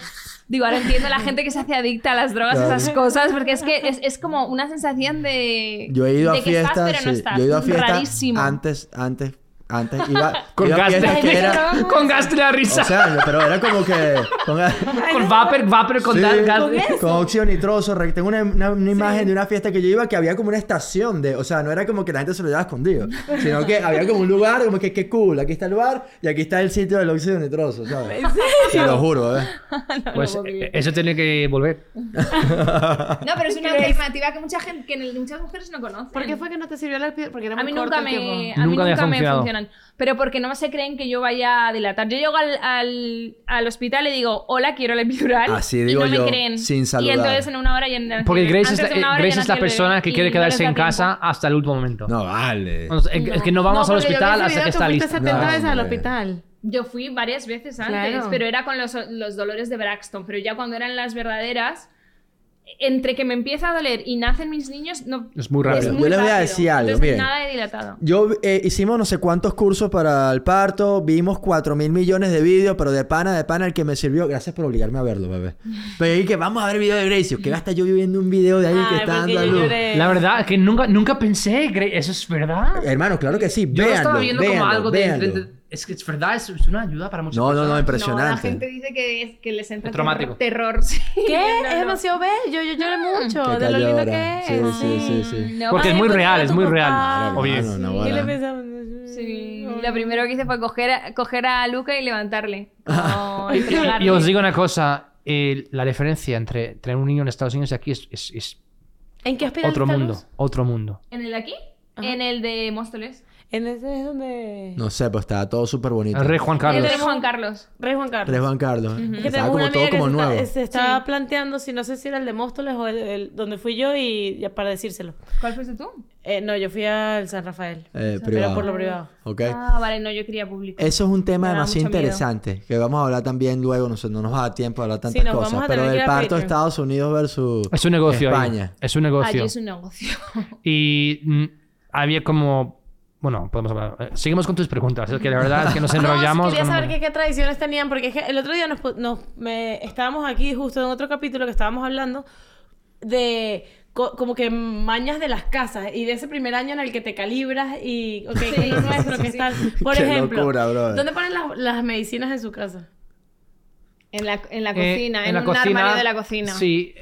Digo, ahora entiendo la gente que se hace adicta a las drogas, Claro. esas cosas, porque es que es, es como una sensación de... Yo he ido de a fiestas, estás, pero no sí. estás. Yo he ido a fiestas antes, antes, antes. Iba, [LAUGHS] Con iba a fiestas que de, era... [LAUGHS] con gas de la risa. O sea, pero era como que... Con, [LAUGHS] con vapor, vapor con Sí, gas- gas. con, con óxido nitroso. re- Tengo una, una- una imagen de una fiesta que yo iba que había como una estación de... O sea, no era como que la gente se lo llevaba escondido. Sino que había como un lugar, como que qué cool. Aquí está el bar y aquí está el sitio del óxido nitroso, ¿sabes? Te lo juro, ¿eh? Pues eh, eso tiene que volver. No, pero es una alternativa que mucha gente, que muchas mujeres no conocen. ¿Por qué fue que no te sirvió la piel? Porque era A muy mí corto nunca el me, a mí Nunca me ha me funcionado. Funcionan. Pero porque no se creen que yo vaya a dilatar. Yo llego al, al, al hospital y digo, hola, quiero la epidural. Así y digo no me yo, creen. sin Y saludar. entonces en una hora ya nació Porque. Grace es, la, Grace es la persona que y quiere no quedarse en casa hasta el último momento. No, vale. O sea, es, que no vamos No, al hospital hasta que está lista. 70 No, al hospital. Yo fui varias veces antes, Claro. pero era con los, los dolores de Braxton. Pero ya cuando eran las verdaderas, entre que me empieza a doler y nacen mis niños, no. Es muy rápido. Yo les voy a decir algo, Entonces, miren. Nada de dilatado. Yo eh, hicimos no sé cuántos cursos para el parto, vimos 4 mil millones de vídeos, pero de pana, de pana, el que me sirvió, gracias por obligarme a verlo, bebé. [LAUGHS] Pero ahí que vamos a ver el video de Gracie, que gasta yo viendo un video de alguien que Ay, está dando a luz. La verdad es que nunca, nunca pensé, Gra- eso es verdad. Hermano, claro que sí, Yo lo véanlo, estaba viendo véanlo, como algo de, véanlo. de- de- Es que es verdad, es, es una ayuda para muchas No, no, no, personas. No, impresionante. la gente dice que, es- que les entra traumático. terror. sí. ¿Qué? [LAUGHS] No, es no. demasiado bello. Yo lloré mucho Que de lo lindo que es. Sí, sí, sí, sí. No, Porque es muy real, es muy papá. real. Claro, Obvio. hermano, no, ¿Qué bueno. le pensamos? Sí, lo primero que hice fue coger a, coger a Luca y levantarle. [LAUGHS] Como entregarle. Y os digo una cosa, eh, la diferencia entre tener un niño en Estados Unidos y aquí es, es- es ¿En qué hospital otro mundo, otro mundo. ¿En el de aquí? Ajá. En el de Móstoles. En ese es donde... No sé, pues estaba todo súper bonito. El rey Juan El Carlos. de Juan Carlos. Rey Juan Carlos. Rey Juan Carlos. Estaba tenemos como una todo como se, nuevo. está- se estaba Sí. planteando si no sé si era el de Móstoles o el, el- donde fui yo y ya para decírselo. ¿Cuál fuiste tú? Eh, no, yo fui al San Rafael. Eh, Pero privado. por lo privado. ¿Ok? Ah, vale, no, yo quería público. Eso es un tema demasiado miedo. interesante, que vamos a hablar también luego, no, sé, no nos va a dar tiempo de hablar tantas Sí, nos vamos cosas, a pero a parto de. Estados Unidos versus Es un negocio ahí. España. Es un Allí negocio. es un negocio. Y mm, había como... Bueno, podemos hablar. Eh, Seguimos con tus preguntas. Es que la verdad es que nos [LAUGHS] enrollamos. No, quería saber qué, qué tradiciones tenían, porque es que el otro día nos, nos- me- estábamos aquí justo en otro capítulo que estábamos hablando de co- como que mañas de las casas y de ese primer año en el que te calibras y ok, es lo nuestro que está por Qué ejemplo locura. ¿dónde ponen las, las medicinas en su casa? En la, en la Eh, cocina, en, la un cocina, armario de la cocina. Sí.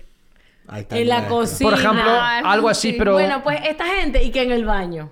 Ahí está en la cocina Por ejemplo, Ah, algo así, sí. pero... bueno pues esta gente y que en el baño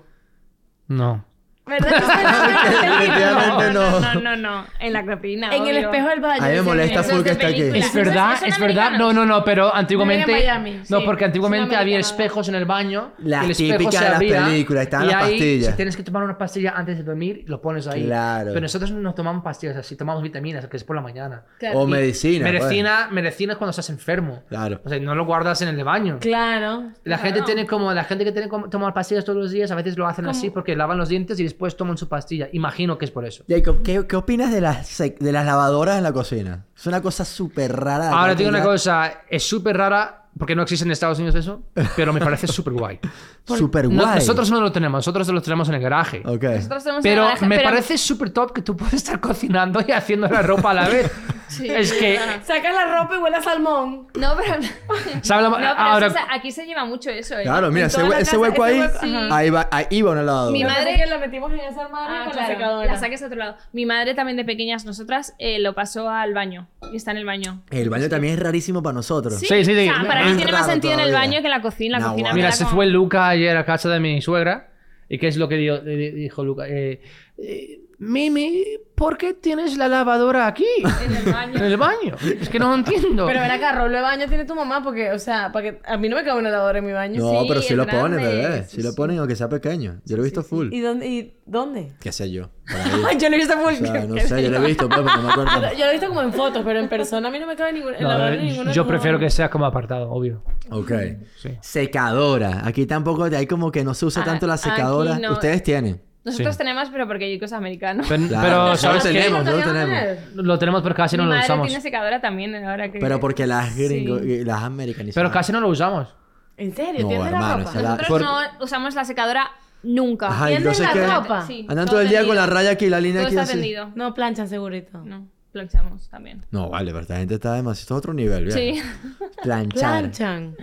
No. ¿Verdad que? [LAUGHS] Definitivamente no, no. no, no, no. En la cocina. En el espejo del baño. A mí me molesta full que está aquí. Es verdad, ¿Son es verdad. No, no, no, pero antiguamente. Viven en Miami, no, porque antiguamente había espejos en el baño. Las típicas de las películas, estaban las pastillas. Si tienes que tomar una pastilla antes de dormir, lo pones ahí. Claro. Pero nosotros no tomamos pastillas así, tomamos vitaminas, que es por la mañana. Claro. O medicina. pues. Medicina, medicina es cuando estás enfermo. Claro. O sea, no lo guardas en el baño. Claro. La gente tiene como, la gente que tiene como tomar pastillas todos los días, a veces lo hacen así porque lavan los dientes y después toman su pastilla. Imagino que es por eso. Jacob, ¿qué, qué opinas de las, de las lavadoras en la cocina? Es una cosa súper rara. Ahora te digo una cosa, es súper rara porque no existe en Estados Unidos eso, pero me parece [LAUGHS] súper guay. Súper No- guay. nosotros no lo tenemos, nosotros lo tenemos en el garaje. Ok. Nosotros tenemos Pero el garaje, me pero- parece súper top que tú puedes estar cocinando y haciendo la ropa a la vez. [LAUGHS] es que, Sacas la ropa y huele a salmón. No, pero... No, [LAUGHS] pero Ahora, eso aquí se lleva mucho eso, ¿eh? Claro, mira, ese, ese hueco ahí, hueco- ahí, va, ahí iba una lavadora. Mi Mi madre- que la metimos en ese armario Ah, con claro, la secadora. la saques a otro lado. Mi madre también de pequeñas, nosotras, eh, lo pasó al baño. Y está en el baño. El baño también es rarísimo para nosotros. Sí, sí, sí. O sea, para mí tiene más sentido en el baño que en la cocina. La mira, se como- fue Luca ayer a casa de mi suegra. ¿Y qué es lo que dio- le- dijo Luca? Eh, eh, Mimi, ¿por qué tienes la lavadora aquí? En el baño. En el baño. Es que no entiendo. Pero ven acá, rollo de baño tiene tu mamá porque, o sea, para que a mí no me cabe una lavadora en mi baño. No, Sí, pero sí lo ponen, grande. bebé. Sí, Sí lo ponen aunque sea pequeño. Yo lo he visto full. ¿Y dónde? ¿Y dónde? ¿Qué sé yo? [LAUGHS] Yo lo he visto full. O sea, no sé, yo lo he visto, pues, pero no me acuerdo. [LAUGHS] Yo lo he visto como en fotos, pero en persona a mí no me cabe ningún, en No, eh, yo tus prefiero que sea como apartado, obvio. Ok. Sí. Secadora. Aquí tampoco hay como que no se usa Ah, tanto la secadora. no. Ustedes tienen. Nosotros Sí. tenemos, pero porque Yico es americano. Pero, Claro, pero, ¿sabes qué? tenemos, ¿También tenemos. Lo tenemos, pero casi Mi no lo madre usamos. tiene secadora también, ahora que... Pero porque las gringo, las americanizadas. Pero casi no lo usamos. ¿En serio? No, ¿Tienes la hermano, ropa? la- Nosotros por- no usamos la secadora nunca. Ajá, ¿Tienen entonces la ropa? Sí, andan todo el día con la raya aquí, la línea Todo aquí está así. tendido. No, planchan segurito. No, planchamos también. No, vale, pero esta gente está demasiado. Esto es otro nivel, ¿bien? Sí. [LAUGHS] Planchar. Planchan.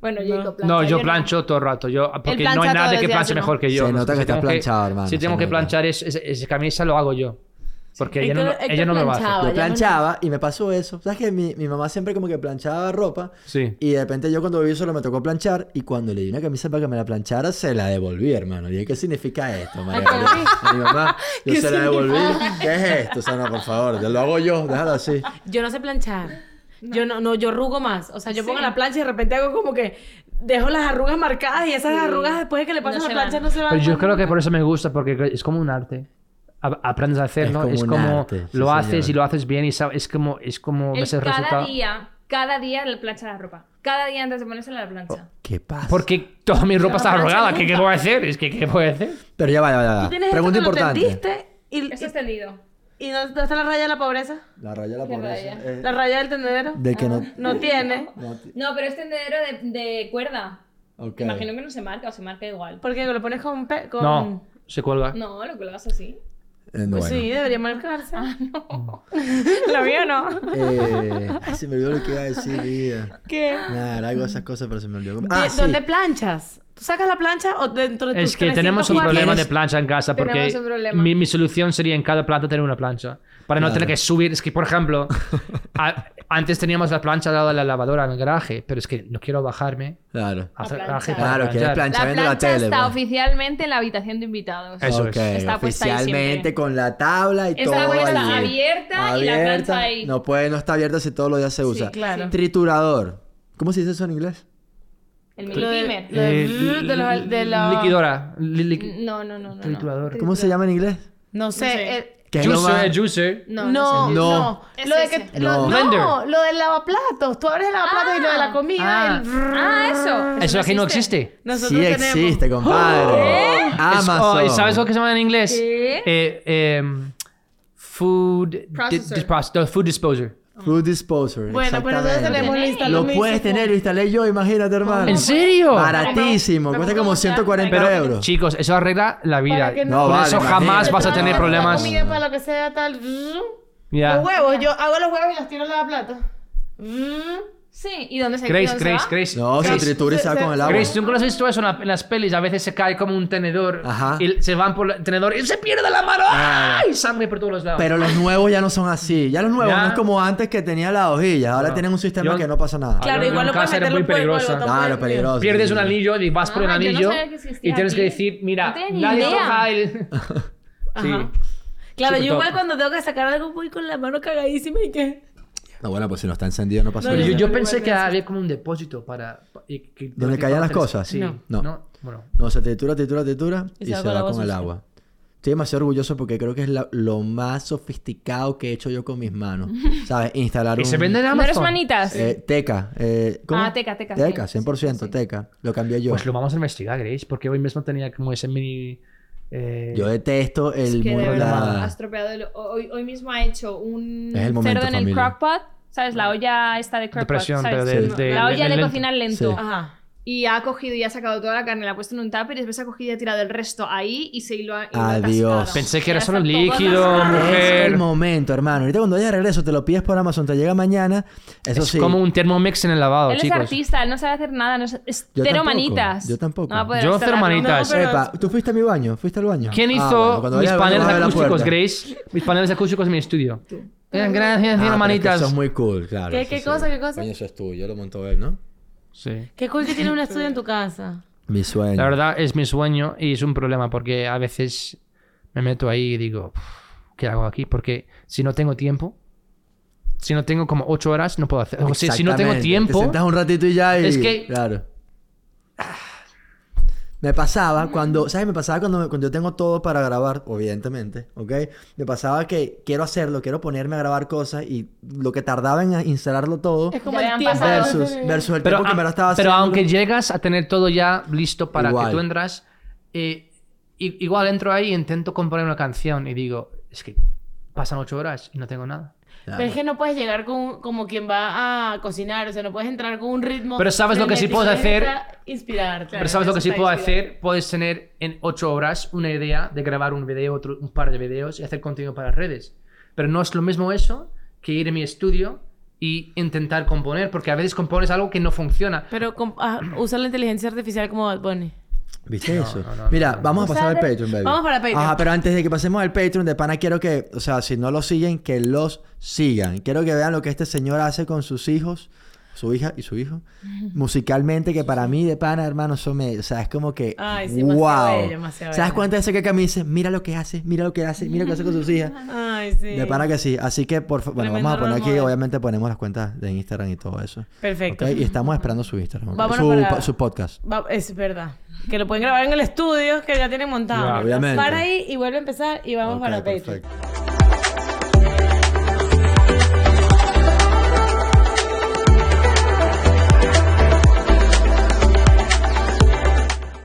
Bueno, plancha. No, yo no. plancho todo el rato. Yo, porque no hay nadie que planche mejor que yo. Se ¿no? nota que Si estás tengo planchado, hermano, Si tengo que planchar es- camisa, lo hago yo. Porque ella no, Héctor- ella no me va a hacer. planchaba. Yo planchaba y me pasó eso. ¿Sabes que mi, mi mamá siempre como que planchaba ropa? Sí. Y de repente yo cuando viví solo me tocó planchar y cuando le di una camisa para que me la planchara se la devolví, hermano. Dije, ¿qué significa esto, [LAUGHS] María? A mi mamá, [LAUGHS] yo se la devolví. ¿Qué es esto? O sea, no, por favor, lo hago yo, déjalo así. Yo no sé planchar. Yo no, no, yo rugo más. O sea, yo pongo la plancha y de repente hago como que dejo las arrugas marcadas y esas arrugas después de que le pasan No la se plancha van. no se van. Pero yo creo que por eso me gusta, porque es como un arte. Aprendes a hacerlo, Es es como como, un arte, sí, lo haces señor. y lo haces bien y sabes, es como, es como ves el cada resultado. día, cada día le plancha la ropa. Cada día antes de ponerse la plancha. ¿Qué pasa? Porque toda mi ropa está arrugada. ¿Qué. ¿Qué voy a hacer? Es que, ¿qué voy a hacer? Pero ya va, ya va, ya va. Tú tienes Pregunta esto que lo importante. tendiste y, Eso es tendido. y, ¿dónde está la raya de la pobreza? La raya de la ¿Qué pobreza. raya? eh, La raya del tendedero. de que no... No tiene. no No, pero es tendedero de, de cuerda. ok. Imagino que no se marca o se marca igual. Porque lo pones con... pe- con... No, se cuelga. No, lo cuelgas así. Eh, Pues bueno. sí, debería marcarse. [LAUGHS] la mía no. Eh, ay, se me olvidó lo que iba a decir, vida. ¿Qué? Nada, algo de esas cosas, pero se me olvidó. ¿De- Ah, sí. ¿Dónde planchas? ¿Tú sacas la plancha o dentro de tus Es que 300 tenemos un problema de plancha en casa porque mi, mi solución sería en cada planta tener una plancha. Para no tener que subir. Es que, por ejemplo, [LAUGHS] a- antes teníamos la plancha dada a la lavadora en el garaje, pero es que no quiero bajarme Claro. plancha. garaje para Claro, quieres planchar. La viendo la plancha tele. está pues. oficialmente en la habitación de invitados. Eso Ok, es. Está puesta ahí oficialmente con la tabla y Esa todo. allí. abierta y la plancha ahí. No puede, no está abierta si todos los días se usa. claro. Triturador. ¿Cómo se dice eso en inglés? El de- de- Eh, de la- Liquidora. li- liqui- No, no, no, no. no. Triturador. ¿Cómo se llama en inglés? No sé. Eh, ¿Qué es lo Juicer, juicer. No, No, no. sé. no. Es Lo de que, lo, No. Blender. no, lo del lavaplatos. Tú abres el lavaplatos y lo de la comida. Ah. el- Ah, eso. Eso aquí no existe. Nosotros Sí tenemos. existe, compadre. Amazon. oh, ¿y ¿Sabes lo que se llama en inglés? ¿Qué? Eh, em, food, di- Processor. dispos- no, food disposer. Food disposer. Bueno, pues nosotros tenemos lista. Lo puedes tener, lo instalé yo, imagínate, hermano. ¿En serio? Baratísimo, cuesta como a 140 Pero, euros. chicos, eso arregla la vida. No, Con vale, eso imagínate. jamás vas a tener La problemas. comida para lo que sea tal. Ya. Los huevos, yo hago los huevos y los tiro al lavaplatos. Sí, ¿y dónde se, Grace, Grace, va? Grace. No, se Grace, tritura y se va con el agua. Grace, ¿tú nunca lo has visto eso en, la- en las pelis? A veces se cae como un tenedor Ajá. y se van por el tenedor y se pierde la mano. Claro. ¡Ay! Sangre por todos los lados. Pero los nuevos ya no son así. Ya los nuevos Ya. no es como antes que tenía la hojilla. Ahora No. tienen un sistema Yo- que no pasa nada. Claro, igual en lo puedes casa era muy peligrosa. botón Claro, peligroso. Pierdes un anillo y vas por el Ah, yo no anillo sabía que existía y tienes que aquí. decir, mira, No tenía ni nadie idea. toca el... [LAUGHS] Ajá. Sí. Claro, Súper yo igual top. cuando tengo que sacar algo voy con la mano cagadísima y que... No, bueno, pues si no está encendido no pasa No, nada. yo, yo pensé que había como un depósito para... y que- ¿Donde caían las cosas? Sí. No. No. Bueno. No, se tritura, tritura, tritura y, Y se, va con el agua. Estoy demasiado orgulloso porque creo que es la- lo más sofisticado que he hecho yo con mis manos. [LAUGHS] ¿Sabes? Instalar ¿Y un... se vende en ¿No eres Amazon? manitas? Eh, teca. Eh, ¿cómo? Ah, Teca, Teca. Teca, Sí, 100% sí, sí. Teca. Lo cambié yo. Pues lo vamos a investigar, Grace, porque hoy mismo tenía como ese mini... eh, Yo detesto el Es que de verdad la... ha estropeado. el- Hoy, hoy mismo ha hecho un Es el momento, cerdo en el familia. crockpot. ¿Sabes? La olla esta de crockpot. presión, ¿sabes? pero de- No, de- la olla de cocinar lento. Sí. Ajá. Y ha cogido y ha sacado toda la carne, la ha puesto en un tupper y después ha cogido y ha tirado el resto ahí y se lo ha, y lo ha Adiós. Pensé que era solo líquido, atascado. Es mujer. el momento, hermano. Ahorita cuando vayas de regreso te lo pides por Amazon, te llega mañana. Eso es sí. como un Thermomix en el lavado, Él es chicos. artista, él no sabe hacer nada, no es, es Yo cero tampoco, manitas. yo tampoco. No Yo cero manitas. No, pero- Epa, ¿tú fuiste a mi baño? ¿Fuiste al baño? ¿Quién Ah, hizo bueno, cuando mis paneles acústicos. Grace? Mis paneles acústicos en mi estudio. Gracias, Ah, es manitas. Eso es muy cool, claro. ¿Qué- qué sí. cosa, qué cosa? Coño, eso es tuyo, lo montó él, ¿no? Sí. Qué cool que tienes un [LAUGHS] estudio en tu casa. Mi sueño. La verdad es mi sueño y es un problema porque a veces me meto ahí y digo, "Uf, ¿qué hago aquí? Porque si no tengo tiempo, si no tengo como ocho horas, no puedo hacer. O sea, si no tengo tiempo, Te sentas un ratito y ya y... Es que- Claro. Me pasaba cuando... ¿Sabes? Me pasaba cuando, cuando yo tengo todo para grabar, evidentemente, ¿ok? Me pasaba que quiero hacerlo, quiero ponerme a grabar cosas y lo que tardaba en instalarlo todo Es como el tiempo. pasado. versus, versus el pero, tiempo que me lo estaba pero haciendo. aunque llegas a tener todo ya listo para Igual. que tú entras, eh, i- igual entro ahí e intento componer una canción y digo, es que pasan ocho horas y no tengo nada. Claro. Pero es que no puedes llegar con, como quien va a cocinar, o sea, no puedes entrar con un ritmo. Pero ¿sabes lo que sí puedes hacer? necesitas Inspirarte. Pero ¿sabes lo que sí puedo hacer? Puedes tener en ocho horas una idea de grabar un video, otro, un par de videos y hacer contenido para redes. Pero no es lo mismo eso que ir a mi estudio y intentar componer, porque a veces compones algo que no funciona. Pero ah, usa la inteligencia artificial como Bad Bunny. ¿Viste No, eso? no, no, Mira, no, no. vamos a pasar al Patreon, baby. Vamos para Patreon. Ajá, pero antes de que pasemos al Patreon, de pana quiero que, o sea, si no lo siguen, que los sigan. Quiero que vean lo que este señor hace con sus hijos, su hija y su hijo, [LAUGHS] musicalmente, que para mí, de pana, hermano, eso me, o sea, es como que, Ay, sí, demasiado wow. bello, demasiado ¿Sabes cuántas veces que mí dice, mira lo que hace, mira lo que hace, mira lo que hace con sus hijas? [LAUGHS] Ay, sí. De pana que sí. Así que, por favor, bueno, Tremendo vamos a poner aquí, model. obviamente ponemos las cuentas de Instagram y todo eso. Perfecto. Y estamos esperando su Instagram. ¿ok? Vámonos Su, para- su podcast. Va- es verdad. Que lo pueden grabar en el estudio que ya tienen montado. Obviamente. Para ahí y vuelve a empezar y vamos Ok, para Patreon. perfecto.